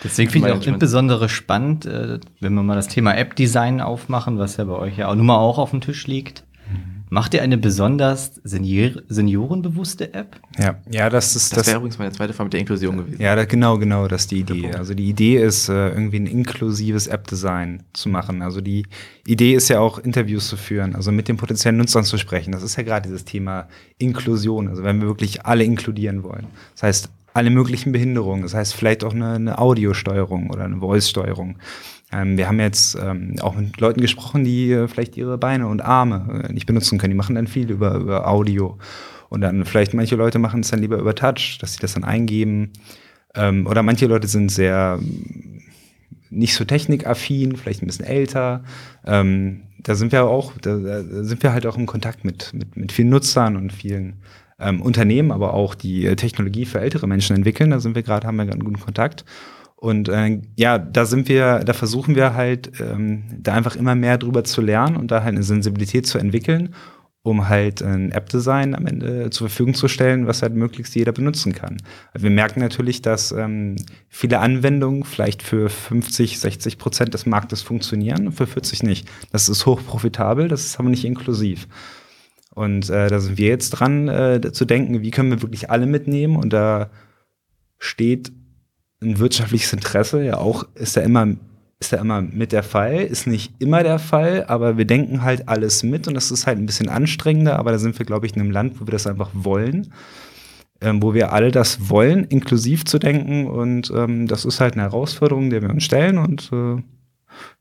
Deswegen finde ich auch insbesondere spannend, äh, wenn wir mal das Thema App-Design aufmachen, was ja bei euch ja auch nun mal auch auf dem Tisch liegt. Macht ihr eine besonders senior seniorenbewusste App? Ja, ja, das ist Das, das. wäre übrigens meine zweite Frage mit der Inklusion gewesen. ja, da, genau, genau, das ist die Idee. Also die Idee ist, äh, irgendwie ein inklusives App-Design zu machen. Also die Idee ist ja auch, Interviews zu führen, also mit den potenziellen Nutzern zu sprechen. Das ist ja gerade dieses Thema Inklusion, also wenn wir wirklich alle inkludieren wollen. Das heißt, alle möglichen Behinderungen, das heißt vielleicht auch eine, eine Audiosteuerung oder eine Voice-Steuerung. Ähm, wir haben jetzt ähm, auch mit Leuten gesprochen, die äh, vielleicht ihre Beine und Arme äh, nicht benutzen können. Die machen dann viel über, über Audio. Und dann vielleicht manche Leute machen es dann lieber über Touch, dass sie das dann eingeben. Ähm, oder manche Leute sind sehr ähm, nicht so technikaffin, vielleicht ein bisschen älter. Ähm, da sind wir auch, da, da sind wir halt auch im Kontakt mit, mit, mit vielen Nutzern und vielen ähm, Unternehmen, aber auch die äh, Technologie für ältere Menschen entwickeln. Da sind wir gerade, haben wir gerade einen guten Kontakt. Und äh, ja, da sind wir, da versuchen wir halt, ähm, da einfach immer mehr drüber zu lernen und da halt eine Sensibilität zu entwickeln, um halt ein App-Design am Ende zur Verfügung zu stellen, was halt möglichst jeder benutzen kann. Wir merken natürlich, dass ähm, viele Anwendungen vielleicht für 50, 60 Prozent des Marktes funktionieren, für 40 nicht. Das ist hochprofitabel, das ist aber nicht inklusiv. Und äh, da sind wir jetzt dran, äh, zu denken, wie können wir wirklich alle mitnehmen. Und da steht ein wirtschaftliches Interesse ja auch, ist da immer, ist da immer mit der Fall, ist nicht immer der Fall, aber wir denken halt alles mit und das ist halt ein bisschen anstrengender, aber da sind wir, glaube ich, in einem Land, wo wir das einfach wollen, ähm, wo wir alle das wollen, inklusiv zu denken und ähm, das ist halt eine Herausforderung, der wir uns stellen und äh,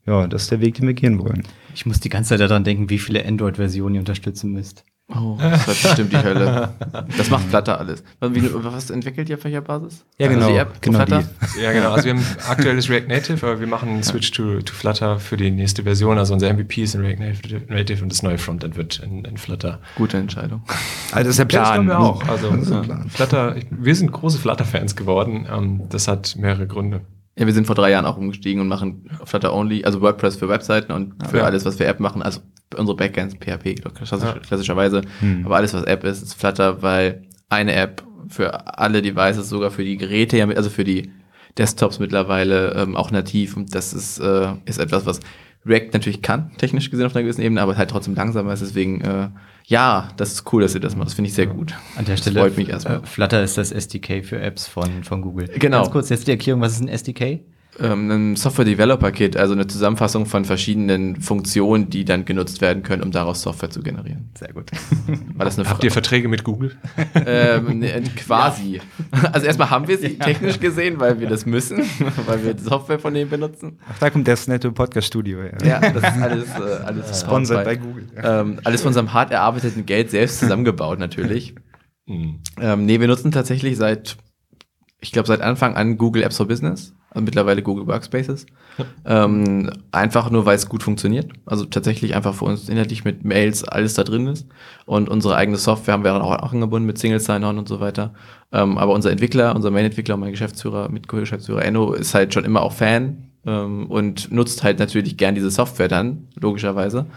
ja, das ist der Weg, den wir gehen wollen. Ich muss die ganze Zeit daran denken, wie viele Android-Versionen ihr unterstützen müsst. Oh, das wird bestimmt die Hölle. Das macht Flutter alles. Wie, was entwickelt ihr auf welcher Basis? Ja, Also genau, die App genau Flutter? Ja, genau. Also wir haben aktuelles React Native, aber wir machen einen Switch to, to Flutter für die nächste Version. Also unser MVP ist in React Native- Native und das neue Frontend wird in, in Flutter. Gute Entscheidung. Also das ist der Ja, das Plan. glauben wir auch. Also Das ist Plan. Flutter, wir sind große Flutter-Fans geworden. Ähm, das hat mehrere Gründe. Ja, wir sind vor drei Jahren auch umgestiegen und machen Flutter Only, also WordPress für Webseiten und für Ja. alles, was wir App machen, also unsere Backends PHP klassisch, Ja. klassischerweise, Hm. aber alles, was App ist, ist Flutter, weil eine App für alle Devices, sogar für die Geräte, also für die Desktops mittlerweile ähm, auch nativ und das ist, äh, ist etwas, was React natürlich kann, technisch gesehen auf einer gewissen Ebene, aber halt trotzdem langsamer ist, deswegen, äh, ja, das ist cool, dass ihr das macht, das finde ich sehr gut. An der Das Stelle, freut mich erstmal. äh, Flutter ist das SDK für Apps von, von Google. Genau. Ganz kurz jetzt die Erklärung, was ist ein SDK? Ähm, ein Software Developer Kit, also eine Zusammenfassung von verschiedenen Funktionen, die dann genutzt werden können, um daraus Software zu generieren. Sehr gut. War das eine Habt ihr Verträge mit Google? ähm, ne, quasi. Also erstmal haben wir sie technisch gesehen, weil wir das müssen, weil wir die Software von denen benutzen. Ach, da kommt das nette Podcast-Studio her. Ja, das ist alles, äh, alles Sponsored bei bei Google. ähm, alles von unserem hart erarbeiteten Geld selbst zusammengebaut natürlich. Hm. Ähm, nee, wir nutzen tatsächlich seit, ich glaube, seit Anfang an Google Apps for Business, also mittlerweile Google Workspaces. Ähm, einfach nur, weil es gut funktioniert. Also tatsächlich einfach für uns inhaltlich mit Mails alles da drin ist. Und unsere eigene Software haben wir auch, auch angebunden mit Single Sign-On und so weiter. Ähm, aber unser Entwickler, unser Main-Entwickler, mein Geschäftsführer, Mitgeschäftsführer Enno, ist halt schon immer auch Fan ähm, und nutzt halt natürlich gern diese Software dann, logischerweise.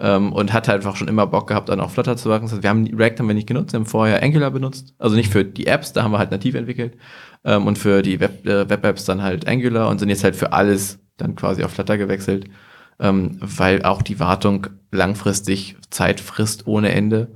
Ähm, und hat halt einfach schon immer Bock gehabt, dann auch Flutter zu machen. Das heißt, wir haben React haben wir nicht genutzt, wir haben vorher Angular benutzt. Also nicht für die Apps, da haben wir halt nativ entwickelt. Ähm, und für die Web, äh, Web-Apps dann halt Angular und sind jetzt halt für alles dann quasi auf Flutter gewechselt. Ähm, weil auch die Wartung langfristig Zeit frisst ohne Ende.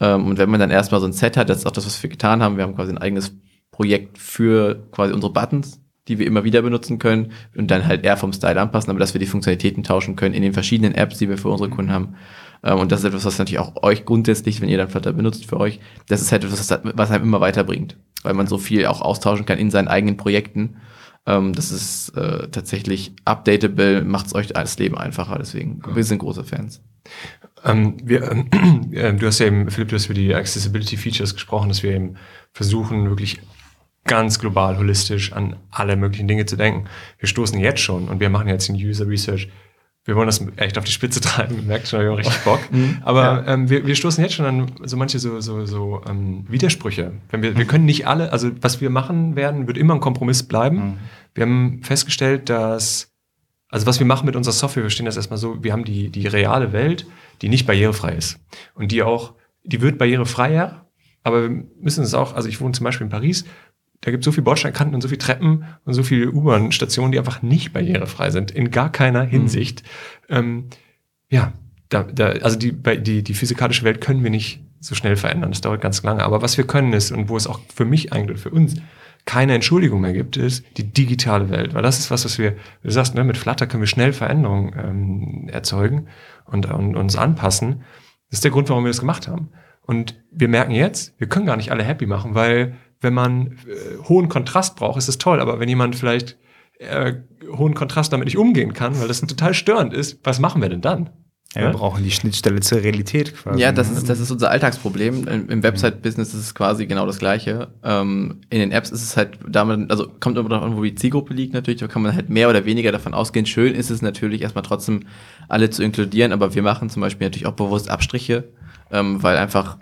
Ähm, und wenn man dann erstmal so ein Set hat, das ist auch das, was wir getan haben. Wir haben quasi ein eigenes Projekt für quasi unsere Buttons, die wir immer wieder benutzen können und dann halt eher vom Style anpassen, aber dass wir die Funktionalitäten tauschen können in den verschiedenen Apps, die wir für unsere Kunden haben. Ähm, und das ist etwas, was natürlich auch euch grundsätzlich, wenn ihr dann Flutter benutzt für euch, das ist halt etwas, was- was einem immer weiterbringt, weil man so viel auch austauschen kann in seinen eigenen Projekten. Ähm, das ist äh, tatsächlich updatable, macht es euch das Leben einfacher, deswegen wir sind große Fans. Ähm, wir, äh, du hast ja eben, Philipp, du hast über die Accessibility Features gesprochen, dass wir eben versuchen, wirklich ganz global, holistisch an alle möglichen Dinge zu denken. Wir stoßen jetzt schon und wir machen jetzt den User Research. Wir wollen das echt auf die Spitze treiben, merkt schon, wir haben richtig Bock. Aber ähm, wir, wir stoßen jetzt schon an so manche so, so, so ähm, Widersprüche. Wenn wir, wir können nicht alle, also was wir machen werden, wird immer ein Kompromiss bleiben. Wir haben festgestellt, dass also was wir machen mit unserer Software, wir verstehen das erstmal so, wir haben die, die reale Welt, die nicht barrierefrei ist. Und die auch, die wird barrierefreier, aber wir müssen es auch, also ich wohne zum Beispiel in Paris, da gibt es so viele Bordsteinkanten und so viele Treppen und so viele U-Bahn-Stationen, die einfach nicht barrierefrei sind, in gar keiner Hinsicht. Ähm, ja, da, da, also die, die, die physikalische Welt können wir nicht so schnell verändern, das dauert ganz lange. Aber was wir können ist, und wo es auch für mich eigentlich, für uns keine Entschuldigung mehr gibt, ist die digitale Welt. Weil das ist was, was wir, du sagst, ne, mit Flutter können wir schnell Veränderungen ähm, erzeugen und, und uns anpassen. Das ist der Grund, warum wir das gemacht haben. Und wir merken jetzt, wir können gar nicht alle happy machen, weil wenn man äh, hohen Kontrast braucht, ist es toll. Aber wenn jemand vielleicht äh, hohen Kontrast damit nicht umgehen kann, weil das total störend ist, was machen wir denn dann? Ja, wir brauchen die Schnittstelle zur Realität quasi. Ja, das ne? ist, das ist unser Alltagsproblem. Im, im Website-Business ist es quasi genau das Gleiche. Ähm, in den Apps ist es halt damit, also kommt immer darauf an, wo die Zielgruppe liegt natürlich, da kann man halt mehr oder weniger davon ausgehen. Schön ist es natürlich erstmal trotzdem alle zu inkludieren, aber wir machen zum Beispiel natürlich auch bewusst Abstriche, ähm, weil einfach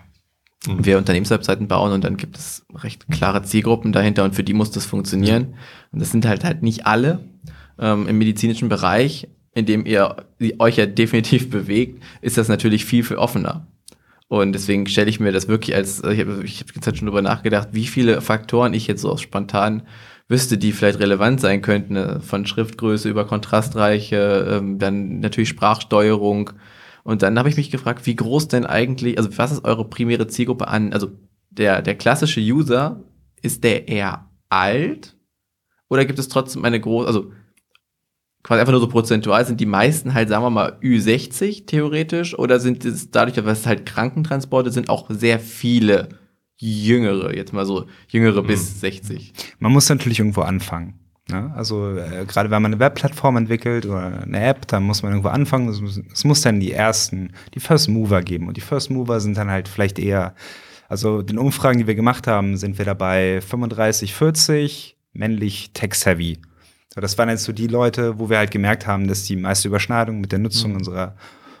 wir Unternehmenswebseiten bauen und dann gibt es recht klare Zielgruppen dahinter und für die muss das funktionieren. Und das sind halt halt nicht alle. Ähm, Im medizinischen Bereich, in dem ihr euch ja definitiv bewegt, ist das natürlich viel, viel offener. Und deswegen stelle ich mir das wirklich als, ich habe ich hab jetzt halt schon drüber nachgedacht, wie viele Faktoren ich jetzt so aus spontan wüsste, die vielleicht relevant sein könnten, ne? von Schriftgröße über Kontrastreiche, ähm, dann natürlich Sprachsteuerung. Und dann habe ich mich gefragt, wie groß denn eigentlich, also was ist eure primäre Zielgruppe an? Also der, der klassische User, ist der eher alt? Oder gibt es trotzdem eine große, also quasi einfach nur so prozentual, sind die meisten halt, sagen wir mal, Ü60 theoretisch? Oder sind es dadurch, dass es halt Krankentransporte sind, auch sehr viele Jüngere, jetzt mal so Jüngere bis 60? Man muss natürlich irgendwo anfangen. Ne? Also äh, gerade wenn man eine Webplattform entwickelt oder eine App, dann muss man irgendwo anfangen. Es muss, es muss dann die ersten, die First Mover geben. Und die First Mover sind dann halt vielleicht eher, also den Umfragen, die wir gemacht haben, sind wir dabei 35, 40, männlich tech-heavy. So, das waren jetzt so die Leute, wo wir halt gemerkt haben, dass die meiste Überschneidung mit der Nutzung Mhm. unserer,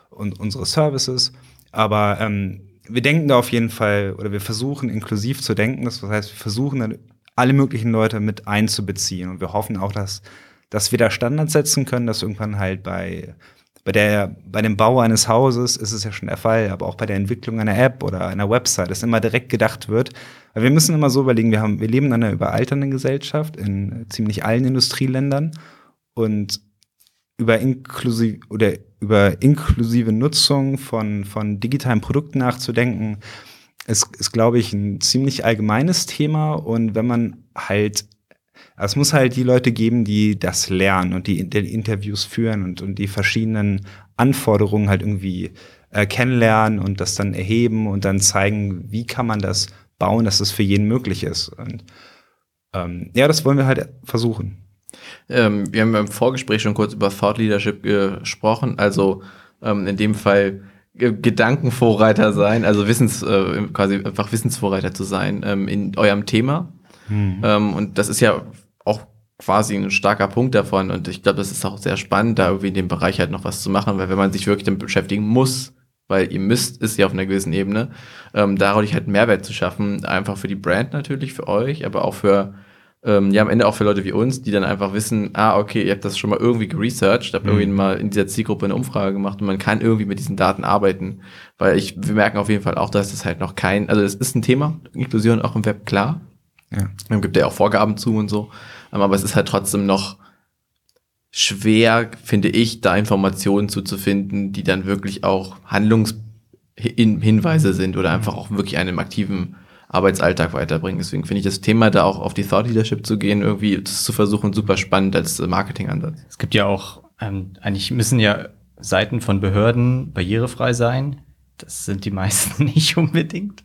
und, unseres Services. Aber ähm, wir denken da auf jeden Fall, oder wir versuchen inklusiv zu denken. Das heißt, wir versuchen dann alle möglichen Leute mit einzubeziehen. Und wir hoffen auch, dass, dass wir da Standards setzen können, dass irgendwann halt bei, bei, der, bei dem Bau eines Hauses ist es ja schon der Fall, aber auch bei der Entwicklung einer App oder einer Website, dass immer direkt gedacht wird. Weil wir müssen immer so überlegen, wir, haben, wir leben in einer überalternden Gesellschaft in ziemlich allen Industrieländern und über inklusiv oder über inklusive Nutzung von, von digitalen Produkten nachzudenken, ist, ist glaube ich, ein ziemlich allgemeines Thema. Und wenn man halt, es muss halt die Leute geben, die das lernen und die, die Interviews führen und, und die verschiedenen Anforderungen halt irgendwie äh, kennenlernen und das dann erheben und dann zeigen, wie kann man das bauen, dass es für jeden möglich ist. Und ähm, ja, das wollen wir halt versuchen. Ähm, wir haben im Vorgespräch schon kurz über Thought Leadership gesprochen, also ähm, in dem Fall Gedankenvorreiter sein, also Wissens, äh, quasi einfach Wissensvorreiter zu sein ähm, in eurem Thema. Ähm, und das ist ja auch quasi ein starker Punkt davon. Und ich glaube, das ist auch sehr spannend, da irgendwie in dem Bereich halt noch was zu machen, weil wenn man sich wirklich damit beschäftigen muss, weil ihr müsst es ja auf einer gewissen Ebene, ähm, dadurch halt Mehrwert zu schaffen, einfach für die Brand natürlich, für euch, aber auch für ähm, ja, am Ende auch für Leute wie uns, die dann einfach wissen, ah, okay, ihr habt das schon mal irgendwie geresearched, habt irgendwie mal in dieser Zielgruppe eine Umfrage gemacht und man kann irgendwie mit diesen Daten arbeiten. Weil ich, wir merken auf jeden Fall auch, dass es halt noch kein, also es ist ein Thema, Inklusion auch im Web, klar. Ja. Man gibt ja auch Vorgaben zu und so. Ähm, Aber es ist halt trotzdem noch schwer, finde ich, da Informationen zuzufinden, die dann wirklich auch Handlungshinweise sind oder einfach auch wirklich einen aktiven Arbeitsalltag weiterbringen. Deswegen finde ich das Thema da auch auf die Thought Leadership zu gehen, irgendwie zu versuchen, super spannend als äh, Marketingansatz. Es gibt ja auch, ähm, eigentlich müssen ja Seiten von Behörden barrierefrei sein. Das sind die meisten nicht unbedingt.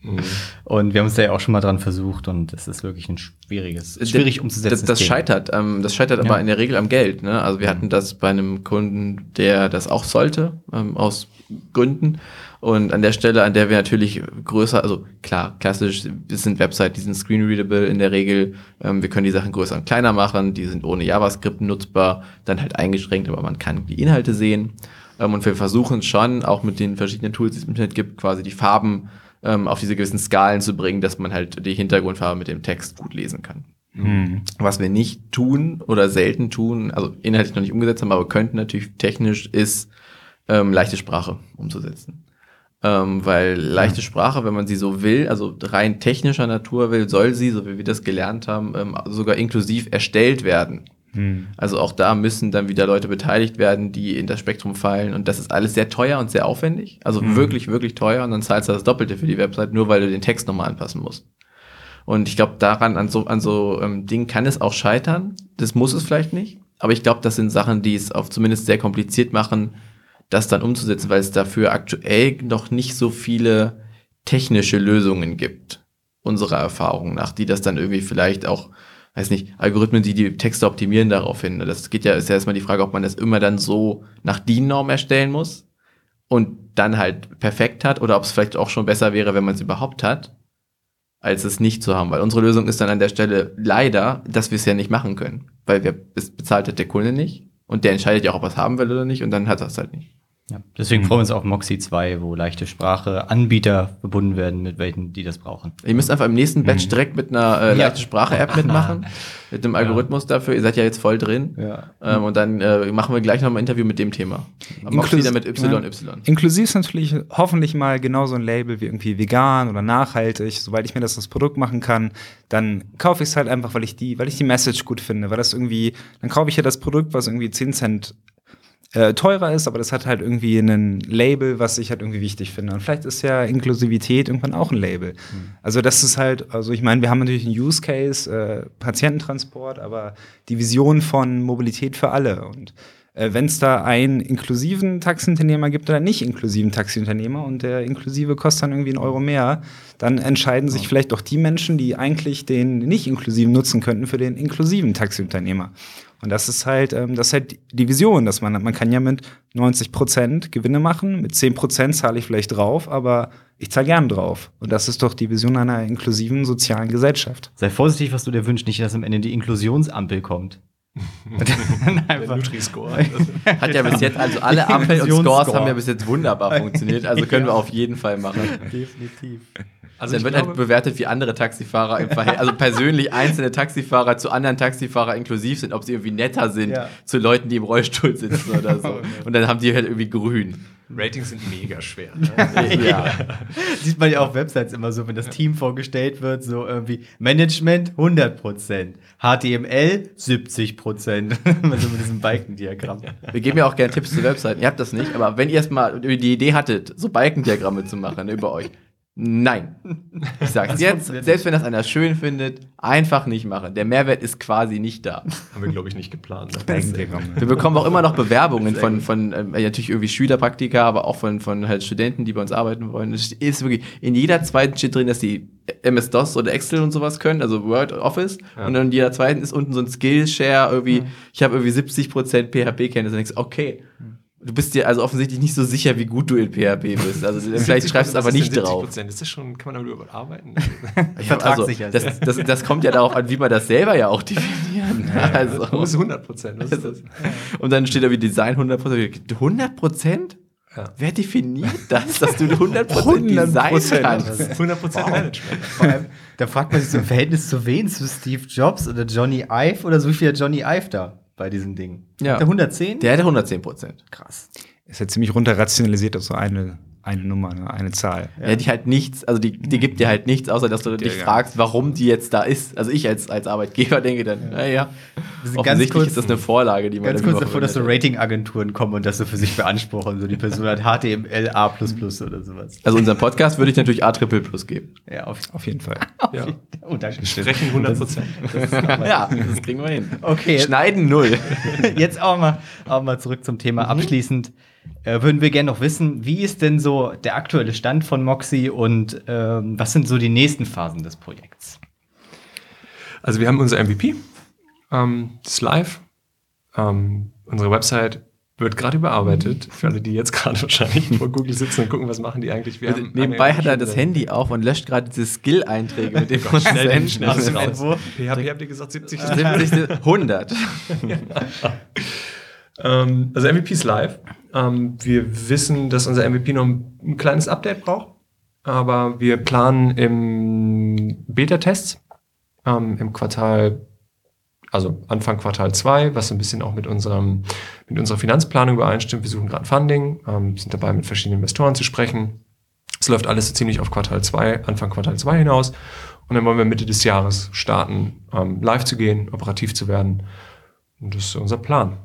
Und wir haben uns da ja auch schon mal dran versucht und es ist wirklich ein schwieriges, schwierig umzusetzen. Das, das scheitert. Ähm, das scheitert aber Ja. in der Regel am Geld. Ne? Also wir hatten das bei einem Kunden, der das auch sollte, ähm, aus Gründen. Und an der Stelle, an der wir natürlich größer, also klar, klassisch, es sind Websites, die sind screen-readable in der Regel. Ähm, wir können die Sachen größer und kleiner machen, die sind ohne JavaScript nutzbar, dann halt eingeschränkt, aber man kann die Inhalte sehen. Ähm, und wir versuchen schon, auch mit den verschiedenen Tools, die es im Internet gibt, quasi die Farben ähm, auf diese gewissen Skalen zu bringen, dass man halt die Hintergrundfarbe mit dem Text gut lesen kann. Was wir nicht tun oder selten tun, also inhaltlich noch nicht umgesetzt haben, aber könnten natürlich technisch, ist ähm, leichte Sprache umzusetzen. Ähm, weil leichte Sprache, wenn man sie so will, also rein technischer Natur will, soll sie, so wie wir das gelernt haben, ähm, sogar inklusiv erstellt werden. Also auch da müssen dann wieder Leute beteiligt werden, die in das Spektrum fallen. Und das ist alles sehr teuer und sehr aufwendig. Also wirklich, wirklich teuer. Und dann zahlst du das Doppelte für die Website, nur weil du den Text nochmal anpassen musst. Und ich glaube, daran, an so, an so ähm, Dingen kann es auch scheitern. Das muss es vielleicht nicht. Aber ich glaube, das sind Sachen, die es auf zumindest sehr kompliziert machen, das dann umzusetzen, weil es dafür aktuell noch nicht so viele technische Lösungen gibt, unserer Erfahrung nach, die das dann irgendwie vielleicht auch, weiß nicht, Algorithmen, die die Texte optimieren darauf hin. Das geht ja, ist ja erstmal die Frage, ob man das immer dann so nach DIN-Norm erstellen muss und dann halt perfekt hat oder ob es vielleicht auch schon besser wäre, wenn man es überhaupt hat, als es nicht zu haben. Weil unsere Lösung ist dann an der Stelle leider, dass wir es ja nicht machen können. Weil wir, es bezahlt hat der Kunde nicht und der entscheidet ja auch, ob er es haben will oder nicht und dann hat er es halt nicht. Ja, deswegen freuen wir uns auf Moxie 2, wo leichte Sprache Anbieter verbunden werden, mit welchen die das brauchen. Ihr müsst einfach im nächsten Batch direkt mit einer äh, leichte Sprache-App mitmachen, mit dem Algorithmus dafür. Ihr seid ja jetzt voll drin. Ja. Ähm, und dann äh, machen wir gleich noch ein Interview mit dem Thema. Machst Inklus- mit YY. ja. Inklusiv ist natürlich hoffentlich mal genauso ein Label wie irgendwie vegan oder nachhaltig. Sobald ich mir das als Produkt machen kann, dann kaufe ich es halt einfach, weil ich die, weil ich die Message gut finde, weil das irgendwie, dann kaufe ich ja das Produkt, was irgendwie 10 Cent äh, teurer ist, aber das hat halt irgendwie ein Label, was ich halt irgendwie wichtig finde. Und vielleicht ist ja Inklusivität irgendwann auch ein Label. Also das ist halt, also ich meine, wir haben natürlich einen Use Case, äh, Patiententransport, aber die Vision von Mobilität für alle. Und äh, wenn es da einen inklusiven Taxiunternehmer gibt oder nicht inklusiven Taxiunternehmer und der inklusive kostet dann irgendwie einen Euro mehr, dann entscheiden sich vielleicht auch die Menschen, die eigentlich den nicht inklusiven nutzen könnten, für den inklusiven Taxiunternehmer. Und das ist halt, ähm, das ist halt die Vision, dass man, man kann ja mit 90 Prozent Gewinne machen, mit 10 Prozent zahle ich vielleicht drauf, aber ich zahle gern drauf. Und das ist doch die Vision einer inklusiven sozialen Gesellschaft. Sei vorsichtig, was du dir wünschst, nicht, dass am Ende die Inklusionsampel kommt. Nutri-Score. Hat ja bis jetzt, also alle Ampeln und Scores haben ja bis jetzt wunderbar funktioniert, also können wir auf jeden Fall machen. definitiv. Also Dann wird glaube, halt bewertet, wie andere Taxifahrer im Verhältnis, also persönlich einzelne Taxifahrer zu anderen Taxifahrer inklusiv sind, ob sie irgendwie netter sind Ja. zu Leuten, die im Rollstuhl sitzen oder so. Und dann haben die halt irgendwie grün. Ratings sind mega schwer. Ne? Ja. Sieht man ja auf Websites immer so, wenn das Team vorgestellt wird, so irgendwie Management 100%, HTML 70%. also mit diesem Balkendiagramm. Wir geben ja auch gerne Tipps zu Webseiten. Ihr habt das nicht, aber wenn ihr erstmal die Idee hattet, so Balkendiagramme zu machen über euch, nein. Ich sag's jetzt, selbst wenn das einer schön findet, einfach nicht machen. Der Mehrwert ist quasi nicht da. Haben wir, glaube ich, nicht geplant. Wir bekommen auch immer noch Bewerbungen von, von ähm, ja, natürlich irgendwie Schülerpraktika, aber auch von, von halt Studenten, die bei uns arbeiten wollen. Es ist wirklich, in jeder zweiten steht drin, dass die MS-DOS oder Excel und sowas können, also Word, Office. Und dann in jeder zweiten ist unten so ein Skillshare, irgendwie, ich habe irgendwie 70% PHP-Kenntnisse. Und denkst, okay. Du bist dir also offensichtlich nicht so sicher, wie gut du in PHP bist. Also vielleicht schreibst du es aber nicht drauf. Ist das schon, kann man darüber arbeiten? Vertragssicher. das, das, das kommt ja darauf an, wie man das selber ja auch definieren. Also. Wo ist 100 Prozent? Was ist das? Und dann steht da wie Design 100%. 100 Prozent? Ja. Wer definiert das, dass du 100% Design 100%. kannst? 100 Prozent Management. Vor allem, da fragt man sich so im Verhältnis zu wen? Zu Steve Jobs oder Johnny Ive oder so wie viel Johnny Ive da bei diesem Ding? Ja. Hat Der 110? Der hätte 110 Prozent. krass. Ist ja ziemlich runter rationalisiert auf so eine, eine Nummer, ne? eine Zahl. Ja. die halt nichts, also die, die gibt dir halt nichts, außer dass du dich ja. fragst, warum die jetzt da ist. Also ich als, als Arbeitgeber denke dann, naja, ganz offensichtlich kurz- ist das eine Vorlage, die man Ganz kurz davor, dass so. Ratingagenturen kommen und das so für sich beanspruchen. So die Person hat HTML A oder sowas. Also unseren Podcast würde ich natürlich A Triple Plus geben. Ja, auf, Auf jeden Fall. Ja. oh, danke. Sprechen 100 Prozent. Ja, das kriegen wir hin. Okay. Schneiden null. Jetzt auch mal, auch mal zurück zum Thema. Abschließend äh, würden wir gerne noch wissen, wie ist denn so der aktuelle Stand von Moxie und ähm, was sind so die nächsten Phasen des Projekts? Also wir haben unser MVP, ähm, das ist live. Ähm, unsere Website wird gerade überarbeitet. Für alle, die jetzt gerade wahrscheinlich vor Google sitzen und gucken, was machen die eigentlich. Wir haben Nebenbei hat er das Handy auf und löscht gerade diese Skill-Einträge mit dem Schnell, Konsens. schnell, Also schnell. Entwurf. PHP habt ihr gesagt 70 70, 100. Ähm, also MVP ist live. Ähm, wir wissen, dass unser MVP noch ein, ein kleines Update braucht. Aber wir planen im Beta-Tests ähm, im Quartal, also Anfang Quartal 2, was so ein bisschen auch mit, unserem, mit unserer Finanzplanung übereinstimmt. Wir suchen gerade Funding, ähm, sind dabei mit verschiedenen Investoren zu sprechen. Es läuft alles so ziemlich auf Quartal 2, Anfang Quartal 2 hinaus. Und dann wollen wir Mitte des Jahres starten, ähm, live zu gehen, operativ zu werden. Und das ist unser Plan.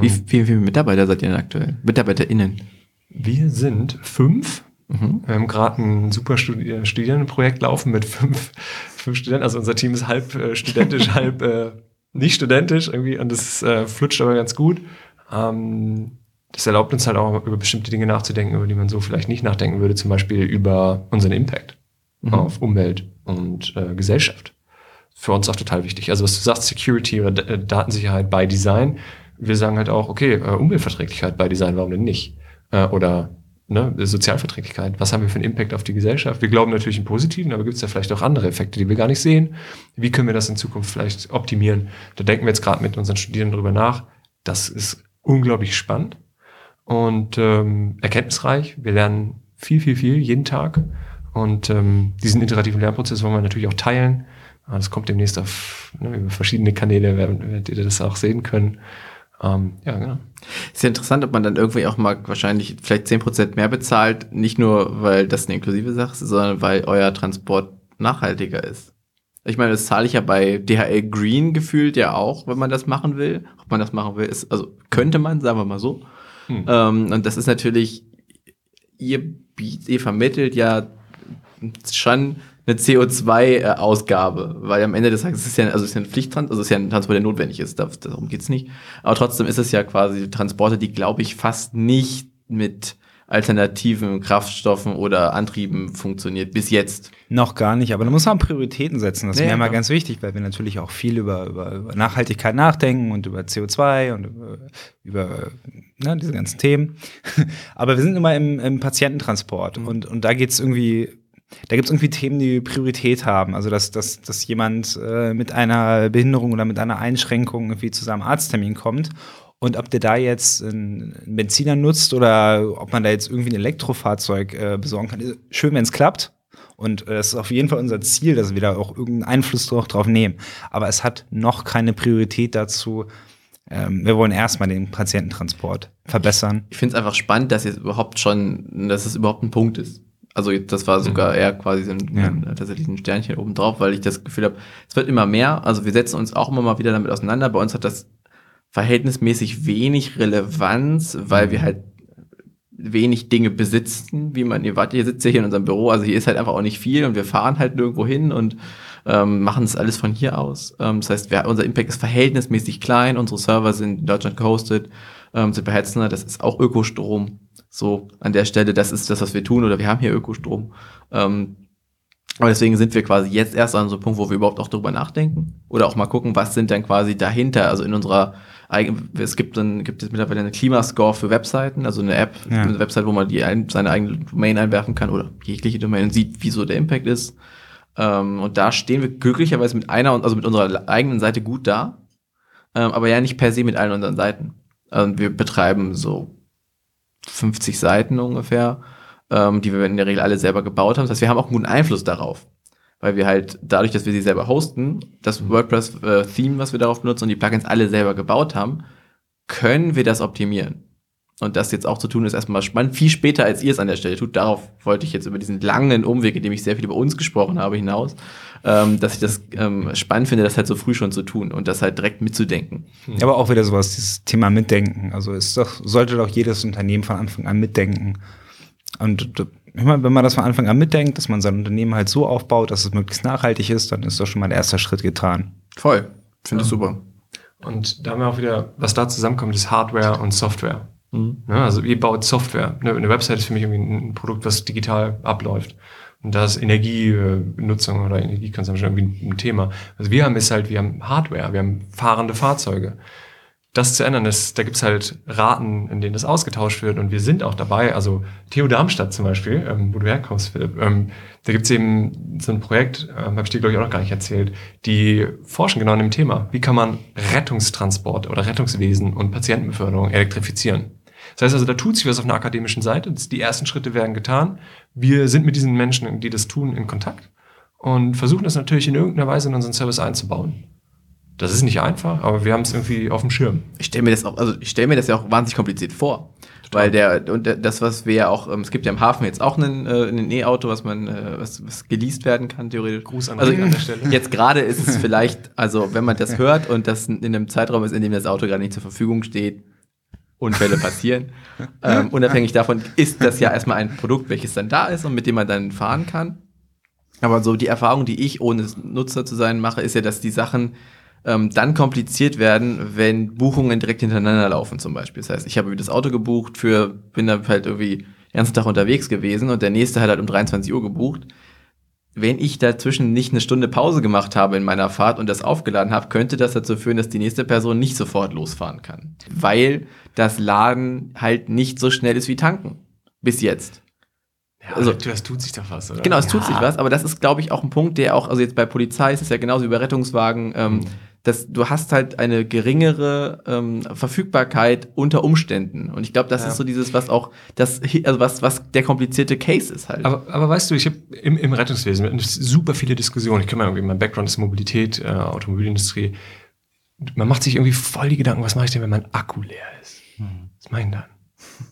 Wie, wie, wie viele Mitarbeiter seid ihr denn aktuell? MitarbeiterInnen. Wir sind fünf. Mhm. Wir haben gerade ein super Studi Studierendenprojekt laufen mit fünf, fünf Studenten. Also unser Team ist halb äh, studentisch, halb äh, nicht studentisch irgendwie und das äh, flutscht aber ganz gut. Ähm, das erlaubt uns halt auch über bestimmte Dinge nachzudenken, über die man so vielleicht nicht nachdenken würde, zum Beispiel über unseren Impact Mhm. auf Umwelt und äh, Gesellschaft. Für uns auch total wichtig. Also was du sagst, Security oder D äh, Datensicherheit by Design. Wir sagen halt auch, okay, äh, Umweltverträglichkeit by Design, warum denn nicht? Äh, oder ne, Sozialverträglichkeit. Was haben wir für einen Impact auf die Gesellschaft? Wir glauben natürlich einen positiven, aber gibt es ja vielleicht auch andere Effekte, die wir gar nicht sehen. Wie können wir das in Zukunft vielleicht optimieren? Da denken wir jetzt gerade mit unseren Studierenden drüber nach. Das ist unglaublich spannend und ähm, erkenntnisreich. Wir lernen viel, viel, viel jeden Tag. Und ähm, diesen iterativen Lernprozess wollen wir natürlich auch teilen. Ah, Das kommt demnächst auf ne, über verschiedene Kanäle, werdet ihr das auch sehen können. Ähm, ja, genau. Ist ja interessant, ob man dann irgendwie auch mal wahrscheinlich vielleicht 10% mehr bezahlt, nicht nur, weil das eine inklusive Sache ist, sondern weil euer Transport nachhaltiger ist. Ich meine, das zahle ich ja bei DHL Green gefühlt ja auch, wenn man das machen will. Ob man das machen will, ist, also könnte man, sagen wir mal so. Hm. Ähm, und das ist natürlich, ihr, ihr vermittelt ja schon eine CO2-Ausgabe, weil am Ende des Tages ist es ja, also es ist ja ein Pflichttransport, also es ist ja ein Transport, der notwendig ist, da- darum geht's nicht. Aber trotzdem ist es ja quasi Transporte, die, glaube ich, fast nicht mit alternativen Kraftstoffen oder Antrieben funktioniert, bis jetzt. Noch gar nicht, aber da muss man Prioritäten setzen. Das ist Ja, mir ja, immer klar. ganz wichtig, weil wir natürlich auch viel über, über, über Nachhaltigkeit nachdenken und über CO2 und über, über ne, diese ganzen Themen. Aber wir sind immer im, im Patiententransport und, und da geht's irgendwie, da gibt's irgendwie Themen, die Priorität haben. Also dass, dass, dass jemand äh, mit einer Behinderung oder mit einer Einschränkung irgendwie zu seinem Arzttermin kommt. Und ob der da jetzt einen Benziner nutzt oder ob man da jetzt irgendwie ein Elektrofahrzeug äh, besorgen kann, schön, wenn es klappt. Und äh, es ist auf jeden Fall unser Ziel, dass wir da auch irgendeinen Einfluss drauf, drauf nehmen. Aber es hat noch keine Priorität dazu. Ähm, wir wollen erstmal den Patiententransport verbessern. Ich finde es einfach spannend, dass jetzt überhaupt schon, dass es überhaupt ein Punkt ist. Also das war sogar eher quasi so ein, Ja. tatsächlich ein Sternchen oben drauf, weil ich das Gefühl habe, es wird immer mehr. Also wir setzen uns auch immer mal wieder damit auseinander. Bei uns hat das verhältnismäßig wenig Relevanz, weil wir halt wenig Dinge besitzen, wie man, ihr wart, ihr sitzt ja hier in unserem Büro, also hier ist halt einfach auch nicht viel und wir fahren halt nirgendwo hin und ähm, machen das alles von hier aus. Ähm, das heißt, wir, unser Impact ist verhältnismäßig klein, unsere Server sind in Deutschland gehostet, ähm, sind bei Hetzner, das ist auch Ökostrom. So an der Stelle, das ist das, was wir tun, oder wir haben hier Ökostrom. Ähm, aber deswegen sind wir quasi jetzt erst an so einem Punkt, wo wir überhaupt auch drüber nachdenken oder auch mal gucken, was sind dann quasi dahinter, also in unserer eigen- es gibt dann gibt es mittlerweile eine Klimascore für Webseiten, also eine App, Ja. eine Website, wo man die ein, seine eigene Domain einwerfen kann oder jegliche Domain und sieht, wie so der Impact ist. Ähm, und da stehen wir glücklicherweise mit einer, also mit unserer eigenen Seite gut da, ähm, aber ja nicht per se mit allen unseren Seiten. Also wir betreiben so 50 Seiten ungefähr, ähm, die wir in der Regel alle selber gebaut haben. Das heißt, wir haben auch einen guten Einfluss darauf. Weil wir halt dadurch, dass wir sie selber hosten, das WordPress-Theme, was wir darauf benutzen und die Plugins alle selber gebaut haben, können wir das optimieren. Und das jetzt auch zu tun, ist erstmal spannend. Viel später, als ihr es an der Stelle tut. Darauf wollte ich jetzt über diesen langen Umweg, in dem ich sehr viel über uns gesprochen habe, hinaus, ähm, dass ich das ähm, spannend finde, das halt so früh schon zu tun und das halt direkt mitzudenken. Aber auch wieder sowas, dieses Thema Mitdenken. Also ist doch, sollte doch jedes Unternehmen von Anfang an mitdenken. Und ich meine, wenn man das von Anfang an mitdenkt, dass man sein Unternehmen halt so aufbaut, dass es möglichst nachhaltig ist, dann ist doch schon mal der erste Schritt getan. Voll. Finde ich super. Und da haben wir auch wieder, was da zusammenkommt, ist Hardware und Software. Mhm. Ne, also ihr baut Software. Ne, Eine Website ist für mich irgendwie ein Produkt, was digital abläuft. Und da ist Energienutzung oder Energieconsumption irgendwie ein Thema. Was wir haben, ist halt, wir haben Hardware, wir haben fahrende Fahrzeuge. Das zu ändern, ist, da gibt's halt Raten, in denen das ausgetauscht wird und wir sind auch dabei. Also Theo Darmstadt zum Beispiel, ähm, wo du herkommst, Philipp, ähm, da gibt's eben so ein Projekt, ähm, habe ich dir glaube ich auch noch gar nicht erzählt, die forschen genau an dem Thema. Wie kann man Rettungstransport oder Rettungswesen und Patientenbeförderung elektrifizieren? Das heißt also, da tut sich was auf einer akademischen Seite. Die ersten Schritte werden getan. Wir sind mit diesen Menschen, die das tun, in Kontakt und versuchen das natürlich in irgendeiner Weise in unseren Service einzubauen. Das ist nicht einfach, aber wir haben es irgendwie auf dem Schirm. Ich stelle mir das auch, also ich stelle mir das ja auch wahnsinnig kompliziert vor. Weil der, und das, was wir ja auch, ähm, es gibt ja im Hafen jetzt auch einen, äh, ein E-Auto, was man, äh, was, was geleast werden kann, theoretisch. Gruß an also, an der Stelle. Jetzt gerade ist es vielleicht, also wenn man das hört und das in einem Zeitraum ist, in dem das Auto gerade nicht zur Verfügung steht, Unfälle passieren. ähm, unabhängig davon ist das ja erstmal ein Produkt, welches dann da ist und mit dem man dann fahren kann. Aber so die Erfahrung, die ich, ohne Nutzer zu sein, mache, ist ja, dass die Sachen ähm, dann kompliziert werden, wenn Buchungen direkt hintereinander laufen zum Beispiel. Das heißt, ich habe das Auto gebucht für, bin da halt irgendwie den ganzen Tag unterwegs gewesen und der nächste hat halt um 23 Uhr gebucht. Wenn ich dazwischen nicht eine Stunde Pause gemacht habe in meiner Fahrt und das aufgeladen habe, könnte das dazu führen, dass die nächste Person nicht sofort losfahren kann. Weil das Laden halt nicht so schnell ist wie tanken. Bis jetzt. Ja, Also- das tut sich doch was, oder? Genau, es tut sich was, aber das ist, glaube ich, auch ein Punkt, der auch, also jetzt bei Polizei ist es ja genauso wie bei Rettungswagen, ähm, dass du hast halt eine geringere ähm, Verfügbarkeit unter Umständen. Und ich glaube, das Ja. ist so dieses, was auch, das, also was, was der komplizierte Case ist halt. Aber, aber weißt du, ich habe im, im Rettungswesen super viele Diskussionen. Ich kenne mal irgendwie, mein Background ist Mobilität, äh, Automobilindustrie. Man macht sich irgendwie voll die Gedanken, was mache ich denn, wenn mein Akku leer ist? Was mache ich denn dann?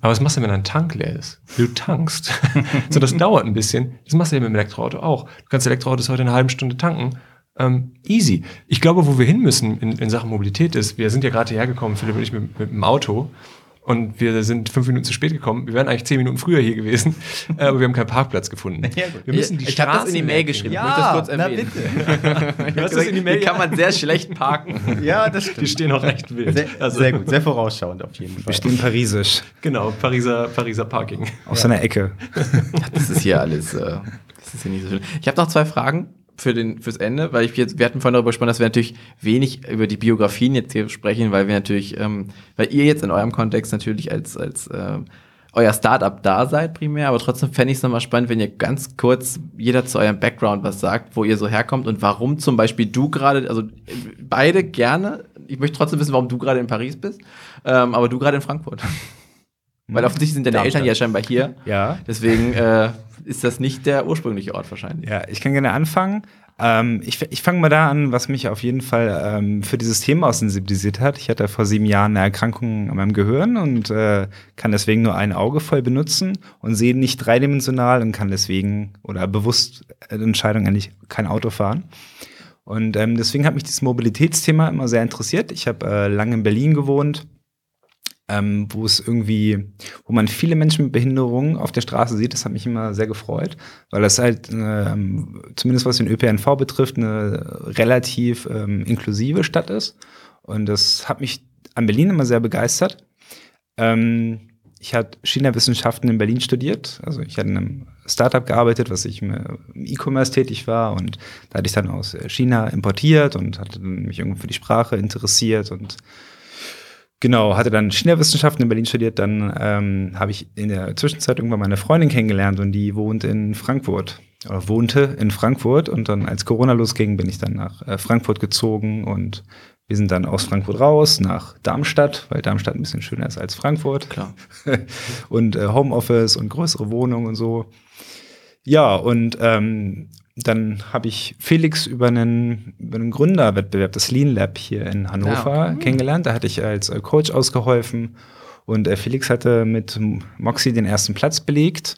Aber was machst du, wenn dein Tank leer ist? Du tankst. so, das dauert ein bisschen. Das machst du ja mit dem Elektroauto auch. Du kannst Elektroautos heute in einer halben Stunde tanken. Ähm, easy. Ich glaube, wo wir hin müssen in, in Sachen Mobilität ist, wir sind ja gerade hierher gekommen, Philipp und ich, mit, mit dem Auto. und wir sind fünf Minuten zu spät gekommen. Wir wären eigentlich zehn Minuten früher hier gewesen, äh, aber wir haben keinen Parkplatz gefunden. Ja, gut. Wir müssen die ich habe das in die Mail geschrieben. Ja, ich möchte das kurz na bitte. Du hast das in die Mail. Hier kann man sehr schlecht parken. Ja, das Die stimmt. stehen auch recht wild. Sehr, Also, sehr gut, sehr vorausschauend auf jeden Fall. Wir stehen parisisch Genau, Pariser, Pariser Parking. auf so einer Ecke. Das ist hier alles. Äh, das ist hier nicht so schön. Ich habe noch zwei Fragen für den fürs Ende, weil ich jetzt, wir hatten vorhin darüber gesprochen, dass wir natürlich wenig über die Biografien jetzt hier sprechen, weil wir natürlich, ähm, weil ihr jetzt in eurem Kontext natürlich als als ähm, euer Startup da seid primär, aber trotzdem fände ich es nochmal spannend, wenn ihr ganz kurz jeder zu eurem Background was sagt, wo ihr so herkommt und warum zum Beispiel du gerade, also äh, beide gerne. Ich möchte trotzdem wissen, warum du gerade in Paris bist, ähm, aber du gerade in Frankfurt. Weil offensichtlich sind deine Darmstadt. Eltern ja scheinbar hier. Ja. Deswegen äh, ist das nicht der ursprüngliche Ort wahrscheinlich. Ja, ich kann gerne anfangen. Ähm, ich ich fange mal da an, was mich auf jeden Fall ähm, für dieses Thema auch sensibilisiert hat. Ich hatte vor sieben Jahren eine Erkrankung an meinem Gehirn und äh, kann deswegen nur ein Auge voll benutzen und sehe nicht dreidimensional und kann deswegen oder bewusst Entscheidung eigentlich kein Auto fahren. Und ähm, deswegen hat mich dieses Mobilitätsthema immer sehr interessiert. Ich habe äh, lange in Berlin gewohnt, ähm, wo es irgendwie, wo man viele Menschen mit Behinderungen auf der Straße sieht. Das hat mich immer sehr gefreut, weil das halt, ähm, zumindest was den ÖPNV betrifft, eine relativ ähm, inklusive Stadt ist. Und das hat mich an Berlin immer sehr begeistert. Ähm, ich hatte China-Wissenschaften in Berlin studiert. Also ich hatte in einem Startup gearbeitet, was ich im E-Commerce tätig war. Und da hatte ich dann aus China importiert und hatte mich irgendwie für die Sprache interessiert und Genau, hatte dann China-Wissenschaften in Berlin studiert. Dann ähm, habe ich in der Zwischenzeit irgendwann meine Freundin kennengelernt und die wohnt in Frankfurt oder wohnte in Frankfurt. Und dann, als Corona losging, bin ich dann nach äh, Frankfurt gezogen und wir sind dann aus Frankfurt raus nach Darmstadt, weil Darmstadt ein bisschen schöner ist als Frankfurt. Klar. und äh, Homeoffice und größere Wohnungen und so. Ja, und ähm, dann habe ich Felix über einen, über einen Gründerwettbewerb, das Lean Lab hier in Hannover, Ja. kennengelernt. Da hatte ich als äh, Coach ausgeholfen. Und äh, Felix hatte mit Moxie den ersten Platz belegt.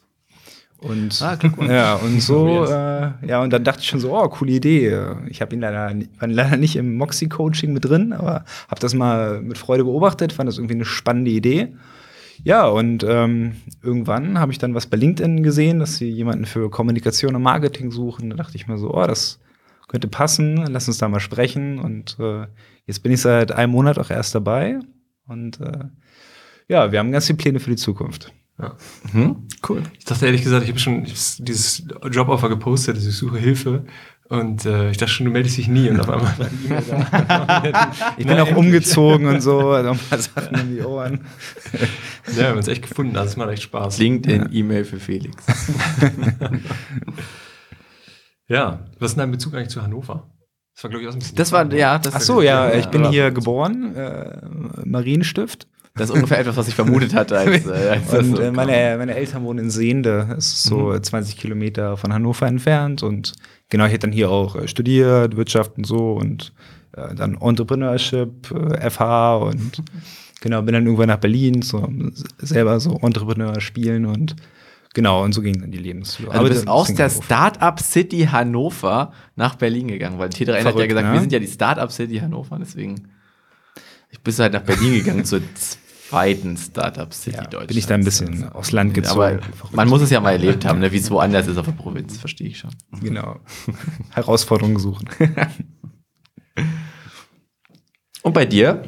Und, Ah, Glückwunsch. ja, und so, äh, ja, und dann dachte ich schon so, oh, coole Idee. Ich habe ihn leider, war leider nicht im Moxie-Coaching mit drin, aber habe das mal mit Freude beobachtet, fand das irgendwie eine spannende Idee. Ja, und ähm, irgendwann habe ich dann was bei LinkedIn gesehen, dass sie jemanden für Kommunikation und Marketing suchen. Da dachte ich mir so, oh, das könnte passen, lass uns da mal sprechen. Und äh, jetzt bin ich seit einem Monat auch erst dabei. Und äh, ja, wir haben ganz viele Pläne für die Zukunft. Mhm. Cool. Ich dachte ehrlich gesagt, ich habe schon dieses Joboffer gepostet, dass ich suche Hilfe. Und äh, ich dachte schon, du meldest dich nie und auf einmal war die E-Mail da. Ich bin auch umgezogen und so, also ein paar Sachen in die Ohren. Ja, wir haben uns echt gefunden, also es macht echt Spaß. LinkedIn, E-Mail für Felix. Ja, was ist denn dein Bezug eigentlich zu Hannover? Das war, glaube ich, auch ein bisschen. Das war, ja, das Ach so, ja, Ja, ich bin hier geboren, äh, Marienstift. Das ist ungefähr etwas, was ich vermutet hatte, als, äh, als das Und so äh, meine, meine Eltern wohnen in Sehnde, das ist so 20 Kilometer von Hannover entfernt. Und genau, ich hätte dann hier auch äh, studiert, Wirtschaft und so und äh, dann Entrepreneurship, äh, FH und genau, bin dann irgendwann nach Berlin, so selber so Entrepreneur spielen und genau, und so ging dann die Lebensführung. Also du bist aus der Startup City Hannover nach Berlin gegangen, weil T3N hat ja gesagt, ne? wir sind ja die Startup City Hannover, deswegen ich bist halt nach Berlin gegangen zur zweiten Startup City ja, Deutschlands. bin ich da ein bisschen aufs Land gezogen. Aber man muss es ja mal erlebt haben, ne, wie es woanders ist auf der Provinz, verstehe ich schon. genau. Herausforderungen suchen. Und bei dir?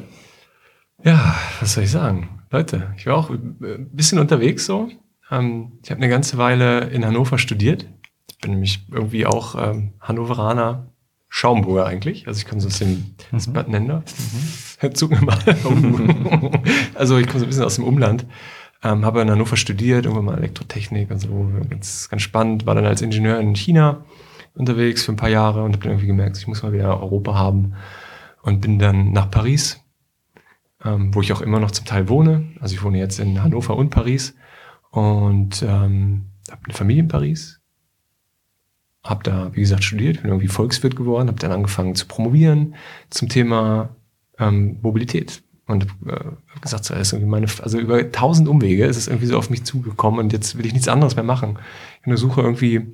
Ja, was soll ich sagen? Leute, ich war auch ein bisschen unterwegs so. Ähm, ich habe eine ganze Weile in Hannover studiert. Ich bin nämlich irgendwie auch ähm, Hannoveraner Schaumburger eigentlich. Also ich komme so aus dem aus Bad Nender. Zug mir mal. also ich komme so ein bisschen aus dem Umland. Ähm, habe in Hannover studiert, irgendwann mal Elektrotechnik und so. Ganz, ganz spannend. War dann als Ingenieur in China unterwegs für ein paar Jahre und habe dann irgendwie gemerkt, ich muss mal wieder Europa haben. Und bin dann nach Paris ähm, wo ich auch immer noch zum Teil wohne. Also ich wohne jetzt in Hannover und Paris und ähm, habe eine Familie in Paris. Habe da, wie gesagt, studiert, bin irgendwie Volkswirt geworden, habe dann angefangen zu promovieren zum Thema ähm, Mobilität. Und äh, habe gesagt, so, ist irgendwie meine, also über tausend Umwege ist es irgendwie so auf mich zugekommen und jetzt will ich nichts anderes mehr machen. Ich untersuche irgendwie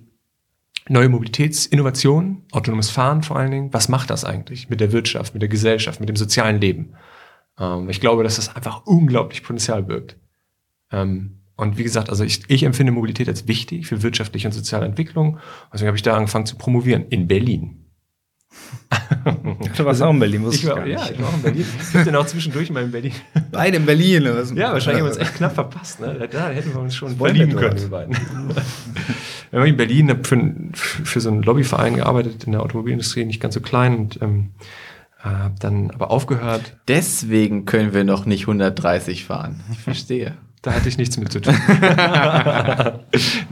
neue Mobilitätsinnovationen, autonomes Fahren vor allen Dingen. Was macht das eigentlich mit der Wirtschaft, mit der Gesellschaft, mit dem sozialen Leben? Ähm, ich glaube, dass das einfach unglaublich Potenzial birgt. Ähm, und wie gesagt, also ich, ich empfinde Mobilität als wichtig für wirtschaftliche und soziale Entwicklung. Deswegen habe ich da angefangen zu promovieren in Berlin. Du warst auch in Berlin, wusste Ich ich war, gar ja, ich war auch in Berlin. Ich bin dann auch zwischendurch mal in Berlin. Beide in Berlin. oder was? Ja, wahrscheinlich haben wir uns echt knapp verpasst. Ne? Da hätten wir uns schon verlieben können, wir beiden. Wir haben in Berlin für, für so einen Lobbyverein gearbeitet in der Automobilindustrie, nicht ganz so klein und ähm, habe dann aber aufgehört. Deswegen können wir noch nicht 130 fahren. Ich verstehe. Da hatte ich nichts mit zu tun.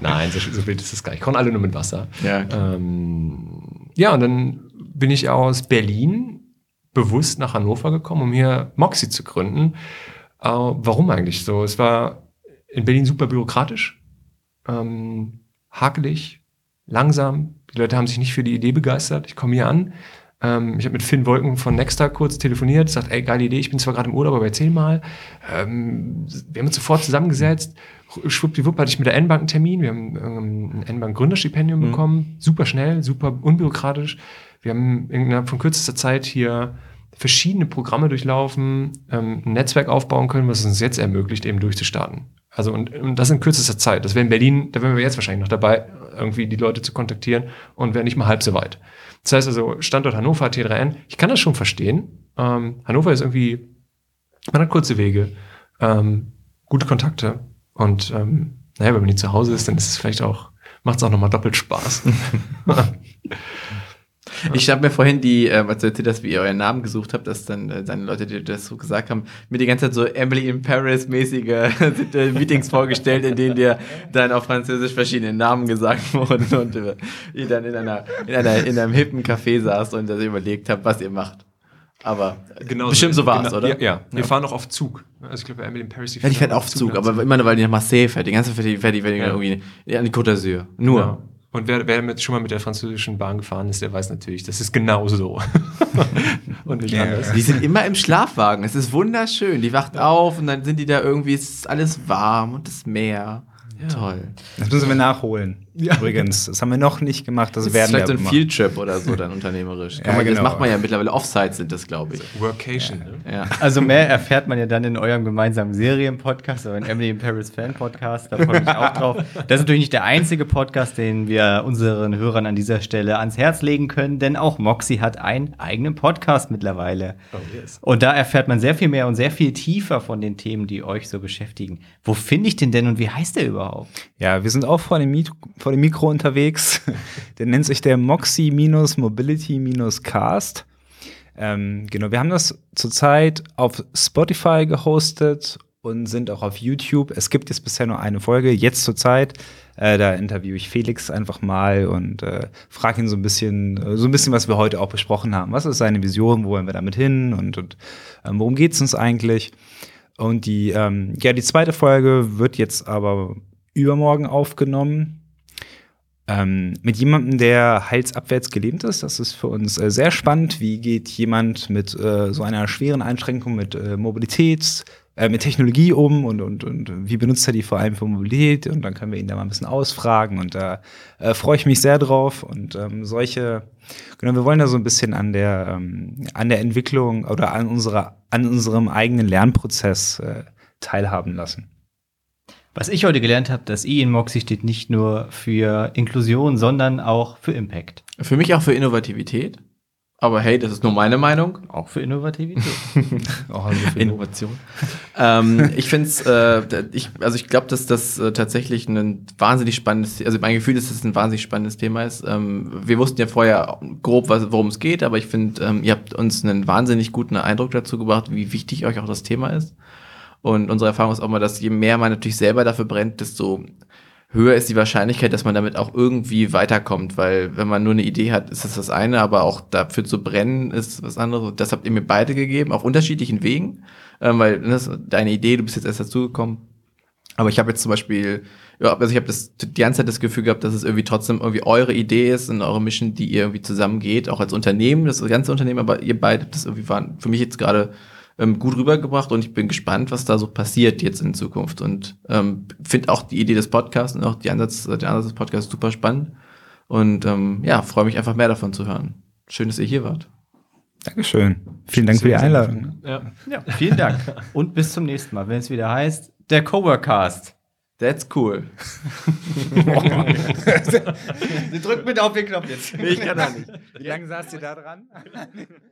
Nein, so, so wild ist es gar nicht. Kommen alle nur mit Wasser. Ja. Ähm, ja, und dann bin ich aus Berlin bewusst nach Hannover gekommen, um hier Moxie zu gründen. Äh, warum eigentlich so? Es war in Berlin super bürokratisch, ähm, hakelig, langsam. Die Leute haben sich nicht für die Idee begeistert. Ich komme hier an. Ähm, ich habe mit Finn Wolken von Nexta kurz telefoniert, sagt, ey, geile Idee, ich bin zwar gerade im Urlaub, aber erzähl mal. Ähm, wir haben uns sofort zusammengesetzt. Schwuppdiwupp hatte ich mit der N-Bank einen Termin. Wir haben ähm, ein N-Bank-Gründerstipendium bekommen. Super schnell, super unbürokratisch. Wir haben innerhalb von kürzester Zeit hier verschiedene Programme durchlaufen, ähm, ein Netzwerk aufbauen können, was es uns jetzt ermöglicht, eben durchzustarten. Also und, und das in kürzester Zeit. Das wäre in Berlin, da wären wir jetzt wahrscheinlich noch dabei, irgendwie die Leute zu kontaktieren und wären nicht mal halb so weit. Das heißt also, Standort Hannover, T3N, ich kann das schon verstehen. Ähm, Hannover ist irgendwie, man hat kurze Wege, ähm, gute Kontakte und ähm, naja, wenn man nie zu Hause ist, dann ist es vielleicht auch, macht es auch nochmal doppelt Spaß. Ich habe mir vorhin die, ähm, als du erzählt hast, wie ihr euren Namen gesucht habt, dass dann äh, deine Leute, die das so gesagt haben, mir die ganze Zeit so Emily in Paris mäßige äh, Meetings vorgestellt, in denen dir dann auf Französisch verschiedene Namen gesagt wurden und äh, ihr dann in einer, in einer, in einem hippen Café saßt und das überlegt habt, was ihr macht. Aber bestimmt so war es, genau, oder? Ja, ja. wir fahren auch auf Zug. Also ich glaube, Emily in Paris, Ja, die fährt auf Zug, aber immer nur, weil die nach Marseille fährt. Die ganze Zeit fährt die, fährt die, fährt die Ja. irgendwie ja, an die Côte d'Azur. Nur. Ja. Und wer, wer mit, schon mal mit der französischen Bahn gefahren ist, der weiß natürlich, das ist genau so. und nicht Ja. anders. Die sind immer im Schlafwagen. Es ist wunderschön. Die wacht auf und dann sind die da irgendwie, es ist alles warm und das Meer. Toll. Das müssen wir nachholen. Übrigens, das haben wir noch nicht gemacht, das, Das ist werden wir vielleicht so ein. Fieldtrip oder so dann unternehmerisch. Ja, man, Das genau. macht man ja mittlerweile. Offsites sind das, glaube ich. Workation. Ne? Ja. Also mehr erfährt man ja dann in eurem gemeinsamen Serienpodcast, aber in Emily in Paris Fan Podcast, da freue ich mich auch drauf. Das ist natürlich nicht der einzige Podcast, den wir unseren Hörern an dieser Stelle ans Herz legen können, denn auch Moxie hat einen eigenen Podcast mittlerweile. Oh, yes. Und da erfährt man sehr viel mehr und sehr viel tiefer von den Themen, die euch so beschäftigen. Wo finde ich den denn und wie heißt der überhaupt? Ja, wir sind auch vor dem, vor dem Mikro unterwegs. Der nennt sich der Moxie-Mobility-Cast. Ähm, genau, wir haben das zurzeit auf Spotify gehostet und sind auch auf YouTube. Es gibt jetzt bisher nur eine Folge, jetzt zurzeit. Äh, da interviewe ich Felix einfach mal und äh, frage ihn so ein bisschen, äh, so ein bisschen, was wir heute auch besprochen haben. Was ist seine Vision? Wo wollen wir damit hin? Und, und ähm, worum geht es uns eigentlich? Und die, ähm, ja, die zweite Folge wird jetzt aber übermorgen aufgenommen. Ähm, mit jemandem, der heilsabwärts gelähmt ist. Das ist für uns äh, sehr spannend. Wie geht jemand mit äh, so einer schweren Einschränkung mit äh, Mobilität, äh, mit Technologie um und, und, und wie benutzt er die vor allem für Mobilität? Und dann können wir ihn da mal ein bisschen ausfragen. Und da äh, freue ich mich sehr drauf. Und ähm, solche, genau, wir wollen da so ein bisschen an der, ähm, an der Entwicklung oder an unserer, an unserem eigenen Lernprozess äh, teilhaben lassen. Was ich heute gelernt habe, das I in Moxie steht nicht nur für Inklusion, sondern auch für Impact. Für mich auch für Innovativität. Aber hey, das ist nur meine Meinung. Auch für Innovativität. Auch also für Innovation. ähm, ich finde es, äh, ich, also ich glaube, dass das äh, tatsächlich ein wahnsinnig spannendes, also mein Gefühl ist, dass es ein wahnsinnig spannendes Thema ist. Ähm, wir wussten ja vorher grob, worum es geht, aber ich finde, ähm, ihr habt uns einen wahnsinnig guten Eindruck dazu gebracht, wie wichtig euch auch das Thema ist. Und unsere Erfahrung ist auch mal, dass je mehr man natürlich selber dafür brennt, desto höher ist die Wahrscheinlichkeit, dass man damit auch irgendwie weiterkommt, weil wenn man nur eine Idee hat, ist das das eine, aber auch dafür zu brennen ist was anderes. Das habt ihr mir beide gegeben, auf unterschiedlichen Wegen, ähm, weil das ist deine Idee, du bist jetzt erst dazugekommen. Aber ich habe jetzt zum Beispiel, ja, also ich habe das die ganze Zeit das Gefühl gehabt, dass es irgendwie trotzdem irgendwie eure Idee ist und eure Mission, die ihr irgendwie zusammengeht, auch als Unternehmen, das ganze Unternehmen, aber ihr beide, das irgendwie waren für mich jetzt gerade ähm, gut rübergebracht und ich bin gespannt, was da so passiert jetzt in Zukunft. Und ähm, finde auch die Idee des Podcasts und auch die Ansatz, der Ansatz des Podcasts super spannend. Und ähm, ja, freue mich einfach mehr davon zu hören. Schön, dass ihr hier wart. Dankeschön. Vielen Dank für die Einladung. Ja. ja. vielen Dank. Und bis zum nächsten Mal, wenn es wieder heißt, der Coworkcast. That's cool. Sie drückt mit auf den Knopf jetzt. Nee, ich kann auch nicht. Wie lange saß ihr da dran?